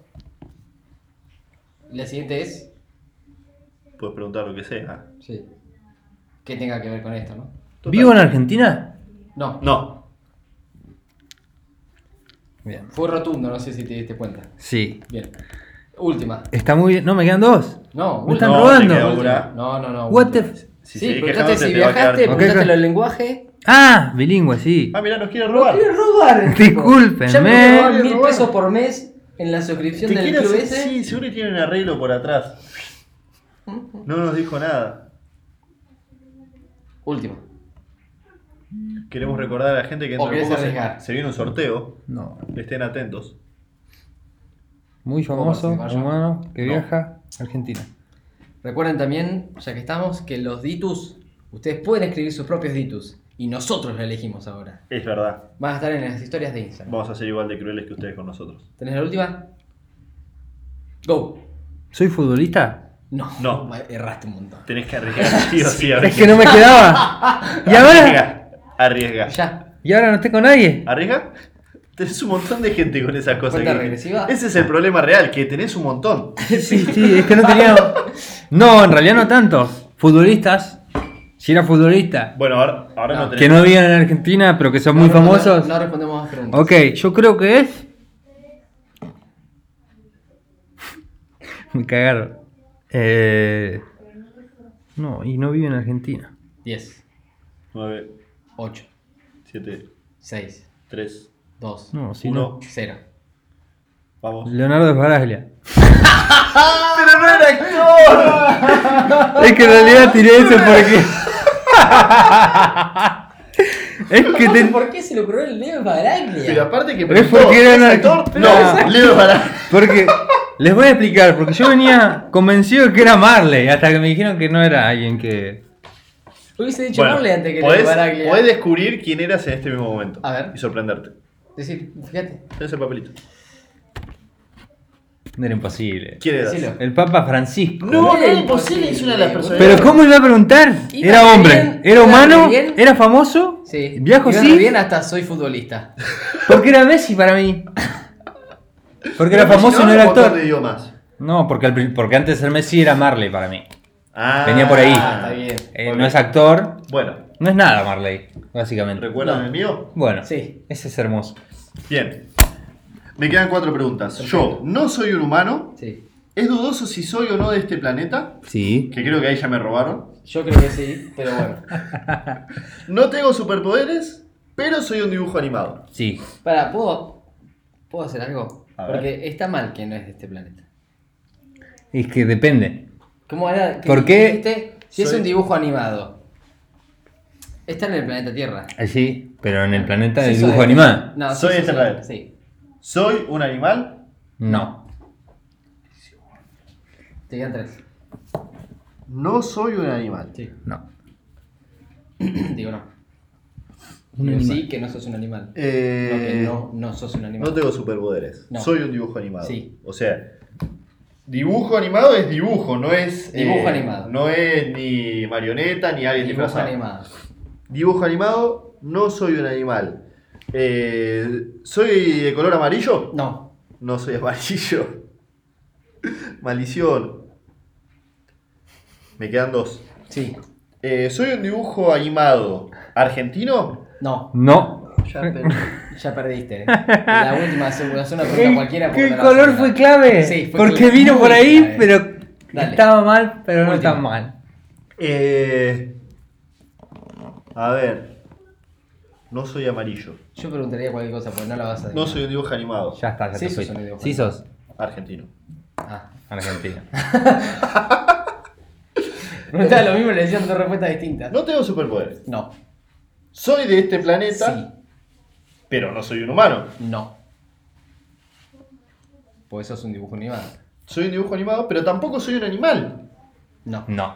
La siguiente es. Puedes preguntar lo que sea. Sí. Que tenga que ver con esto, ¿no? Total. ¿Vivo en Argentina? No. No. Bien. Fue rotundo, no sé si te diste cuenta. Sí. Bien. Última. Está muy bien. No, me quedan dos. No, Me están No, robando. te queda Última. una. No, no, no. What the f- Si sí, quejándote, si viajaste, tiempo. preguntate Ok, ok. el lenguaje. Ah, bilingüe, sí. Ah, mirá, nos quiere robar. quiere robar. Discúlpenme. Ya me quiere robar mil pesos por mes en la suscripción ¿Te del club hacer? ese. Sí, seguro que tiene un arreglo por atrás. No nos dijo nada. Última. Queremos recordar a la gente que ¿O dentro de poco se, se viene un sorteo. No. Estén atentos. Muy famoso, humano, que No. viaja a Argentina. Recuerden también, ya que estamos, que los ditus, ustedes pueden escribir sus propios ditus. Y nosotros lo elegimos ahora. Es verdad. Van a estar en las historias de Instagram. Vamos a ser igual de crueles que ustedes con nosotros. ¿Tenés la última? Go. ¿Soy futbolista? No, No. erraste un montón. Tenés que arriesgar sí o sí. a ver Es que no me quedaba. ¿Y ahora? Arriesga. Arriesga. Ya. ¿Y ahora no tengo nadie? ¿Arriesga? Tenés un montón de gente con esas cosas. ¿Cuenta que- regresiva? Ese es el problema real, que tenés un montón. Sí, sí, es que no tenía. No, en realidad no tantos. Futbolistas. Si era futbolista. Bueno, ahora, ahora no, No. tenés. Que no vivían en Argentina, pero que son muy No, no, no, famosos. No, respondemos más preguntas. Ok, yo creo que es. Me cagaron. Eh... No, y no vive en Argentina. 10, 9, 8, 7, 6, 3, 2, No, si 1. no. 0. Vamos. Leonardo Sbaraglia. ¡Pero no era actor! Es que en realidad tiré eso porque. es que te- ¿Por qué se le ocurrió el Leo Pero Baraglia? aparte que Es porque era ¿es un actor? No, No. Leo para. Porque. Les voy a explicar, porque yo venía convencido de que era Marley, hasta que me dijeron que no era alguien que. Hubiese dicho Bueno, Marley antes que podés, Leo Baraglia. podés descubrir quién eras en este mismo momento. A ver. Y sorprenderte. Decir, fíjate. El papelito. No era imposible. ¿Quién? Decilo. El Papa Francisco. No, Era era imposible, es una de las personas. Pero ¿cómo iba a preguntar? Iba Era re hombre, bien, era humano, bien. era famoso, Sí. viajo sí, bien hasta soy futbolista. porque era Messi para mí. Porque era famoso y no era actor. de idiomas. No, porque, porque antes el Messi era Marley para mí. Ah, Venía por ahí. Ah, está bien. Eh. No es actor, Bueno, no es nada Marley, básicamente. ¿recuerdan No. el mío? Bueno, Sí. ese es hermoso. Bien. Me quedan cuatro preguntas. Yo no soy un humano. Sí. ¿Es dudoso si soy o no de este planeta? Sí. Que creo que ahí ya me robaron. Yo creo que sí, pero bueno. No tengo superpoderes, pero soy un dibujo animado. Sí. Para, ¿puedo, ¿puedo hacer algo? A ver. Porque está mal que no es de este planeta. Es que depende. ¿Cómo era? que ¿Por qué? dijiste? Si es un dibujo animado. Está en el planeta Tierra. Sí, pero en el planeta del Sí, dibujo soy- animado. No, Soy sí, este sí. ¿Soy un animal? No. Te quedan tres. No soy un animal. Sí. No. Digo no. Un Digo animal. sí que no sos un animal. Eh, No que no, no sos un animal. no tengo superpoderes. No. Soy un dibujo animado. Sí. O sea, dibujo animado es dibujo, no es. eh, Dibujo animado. No es ni marioneta ni alguien Dibujo disfrazado. animado. Dibujo animado, no soy un animal. Eh, ¿Soy de color amarillo? No. No soy amarillo. Maldición. Me quedan dos. Sí. Eh, ¿Soy un dibujo animado argentino? No. No. Ya perdiste. La última. Es una pregunta cualquiera. porque ¿Qué no la vas a color fue clave? Sí, fue Porque clave. vino Muy por ahí, clave. pero Dale. estaba mal, pero no tan mal. Eh, a ver. No soy amarillo. Yo preguntaría cualquier cosa porque no la vas a No adivinar. soy un dibujo animado. Ya está, ya Sí te sos fuiste. un dibujo Sí sos. Argentino. Ah. Argentina. Preguntaba lo mismo y le decían dos respuestas distintas. No tengo superpoderes. No. Soy de este planeta. Sí. Pero no soy un humano. No. Pues sos un dibujo animado. Soy un dibujo animado, pero tampoco soy un animal. No. No.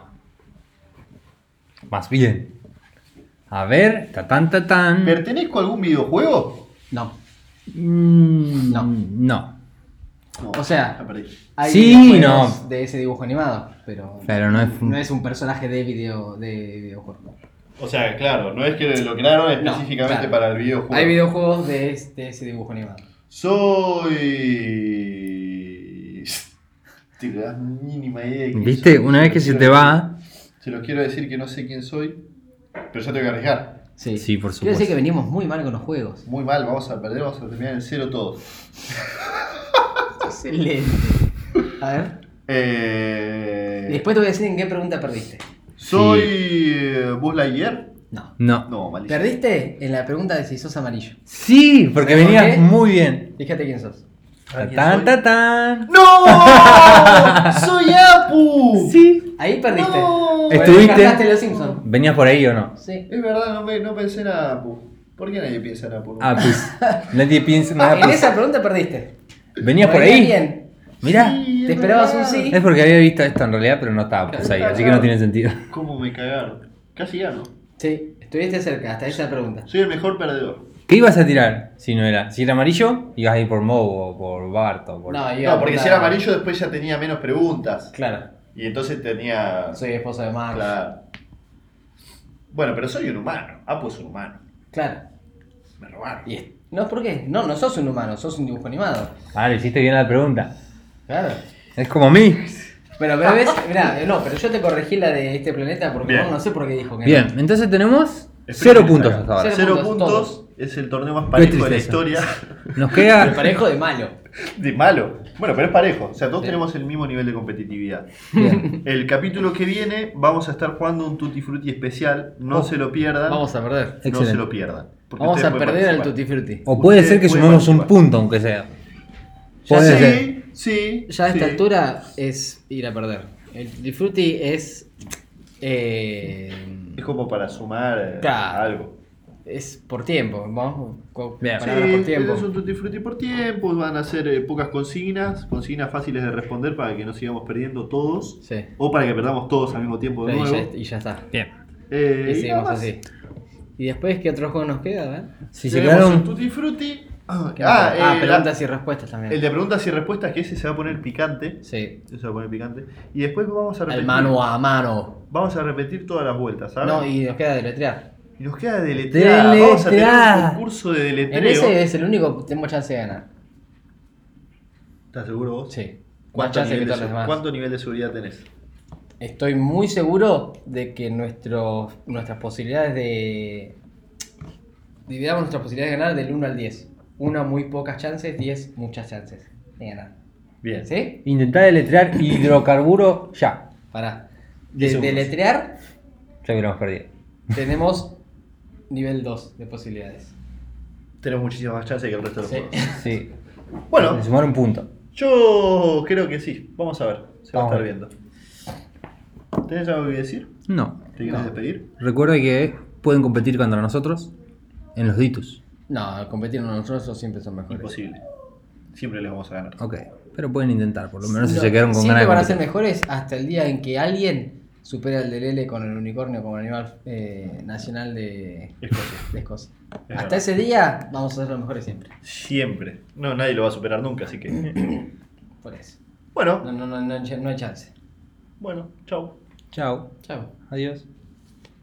Más bien. A ver, tatán, tatán. ¿Pertenezco a algún videojuego? No. Mm, No. No. No, O sea, la perdí. Hay Sí, videojuegos no. de ese dibujo animado, pero, Pero no es- no es un personaje de video de videojuego. O sea, claro, no es que lo crearon No, específicamente claro. para el videojuego. Hay videojuegos de, es- de ese dibujo animado. Soy. Te das mínima idea de quién ¿Viste? soy. Una vez que se te va. Se los quiero decir que no sé quién soy, pero yo tengo que arriesgar. Sí, Sí, por Quiero decir supuesto. que venimos muy mal con los juegos. Muy mal, vamos a perder, vamos a terminar en cero todos. Excelente. A ver. Eh... Después te voy a decir en qué pregunta perdiste. ¿Soy eh, Buzz Lightyear? No. No. No, malísimo. Perdiste en la pregunta de si sos amarillo. Sí, porque ¿Sabes por venías muy bien. Fíjate quién sos. Tatán, tatán. ¡No! ¡Soy Apu! Sí. Ahí perdiste. No. Estuviste- descartaste los Simpsons. ¿Venías por ahí o no? Sí. Es verdad, no, me- no pensé en Apu. ¿Por qué nadie piensa en Apu? Ah, pues. Nadie piensa en Ah, nada. en pues. esa pregunta perdiste. ¿Venías por Venía ahí? bien. Mirá. Sí, Te es esperabas verdad. un sí. Es porque había visto esto en realidad, pero no estaba pues ahí, así que no tiene sentido. ¿Cómo me cagaron? Casi gano. Sí, estuviste cerca hasta esa pregunta. Soy el mejor perdedor. ¿Qué ibas a tirar si no era? Si era amarillo, ibas a ir por Moe o por Bart o por. No, iba No, porque a si era amarillo después ya tenía menos preguntas. Claro. Y entonces tenía... Soy esposo de Max. Claro. Bueno, pero soy un humano. Apu es un humano. Claro. Me robaron. Y es- No, ¿por qué? No, no sos un humano, sos un dibujo animado. Ah, le hiciste bien la pregunta. Claro. Es como a mí. Bueno, pero ves, mirá, no, pero yo te corregí la de este planeta porque Bien. no, no sé por qué dijo que Bien, entonces tenemos cero puntos hasta ahora. Cero Cero puntos, puntos. Es el torneo más parejo de la historia. Nos no. El queda. parejo de malo. De malo. Bueno, pero es parejo. O sea, todos Sí. tenemos el mismo nivel de competitividad. Bien. El capítulo que viene vamos a estar jugando un Tutti Frutti especial. No Oh, se lo pierdan. Vamos a perder. no Excelente. se lo pierdan. Vamos a perder al participar. Tutti Frutti. O puede ser que sumemos un punto, aunque sea. Ya Puede sé. ser. Sí, sí. Ya a esta sí. altura es ir a perder. El Tutti Frutti es. eh, Es como para sumar eh, Claro. algo. Es por tiempo. Vamos con Bien. Sí, por tiempo. es un Tutti Frutti por tiempo. Van a ser eh, pocas consignas. Consignas fáciles de responder para que no sigamos perdiendo todos. Sí. O para que perdamos todos al mismo tiempo de Y nuevo. ya, y ya está. Bien. Eh, Y seguimos así. Y después, ¿qué otro juego nos queda? Ver? Si se Tenemos un. Tutti Frutti. Ah, ¿Qué ah? Ah, eh, preguntas la- y respuestas también. el de preguntas y respuestas, que ese se va a poner picante. Sí. Ese se va a poner picante. Y después vamos a repetir. El mano a mano. Vamos a repetir todas las vueltas, ¿sabes? No, y nos queda deletrear. Y nos queda deletrear. Vamos a tener Deletrear. un concurso de En deletreo. ese es el único que tenemos chance de ganar. ¿Estás seguro vos? Sí. ¿Cuánto chance que nivel, de, demás. cuánto nivel de seguridad tenés? Estoy muy seguro de que nuestros, nuestras posibilidades de. Dividamos nuestras posibilidades de ganar del 1 al 10. 1 muy pocas chances, 10 muchas chances de ganar. Bien. ¿Sí? Intentá deletrear hidrocarburo ya. Para. Diez De deletrear Ya hubiéramos perdido. tenemos nivel 2 de posibilidades. Tenemos muchísimas más chances que el resto de los Sí. juegos. Sí. Bueno, De sumar un punto. yo creo que sí. Vamos a ver. Se va a Vamos a estar viendo. ¿Tenés algo que decir? No. ¿Te quieres No. despedir? Recuerda que pueden competir contra nosotros en los Ditus. No, competir con nosotros siempre son mejores. Imposible. Siempre les vamos a ganar. Ok. Pero pueden intentar, por lo menos si se quedaron con siempre ganas de van a ser mejores hasta el día en que alguien supera el delele con el unicornio como animal eh, nacional de, Escocia. de Escocia. Es Hasta verdad. ese día vamos a ser los mejores siempre. Siempre. No, nadie lo va a superar nunca, así que. Por eso. Bueno, No, no, no, no, hay ch- no hay chance. bueno, chau. Chao. Chao. Adiós.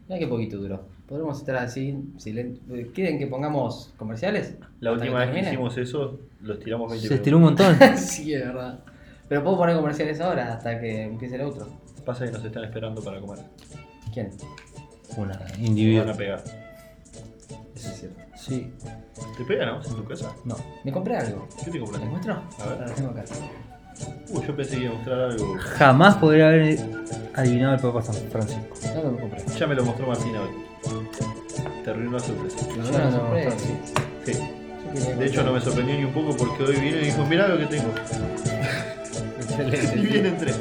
Mira qué poquito duró. Podremos estar así, silen- ¿Quieren que pongamos comerciales? La ¿Hasta última vez que hicimos eso, los tiramos 20 Se estiró un montón. sí, es verdad. Pero puedo poner comerciales ahora hasta que empiece el otro. Pasa que nos están esperando para comer. ¿Quién? Una Nos individuo. van a pegar. Eso es cierto. Sí. ¿Te pegan a vos en tu casa? No. Me compré algo. ¿Qué te ¿Les compraste? muestro? A ver. Lo tengo acá. Uy, yo pensé que iba a mostrar algo. Jamás podría haber adivinado el Papa San Francisco. No me compré. Ya me lo mostró Martina hoy. Te arruinó la sorpresa. No, no, no, sí. De hecho, no me sorprendió ni un poco porque hoy vino y dijo: Mirá lo que tengo. Excelente. Y vienen tres.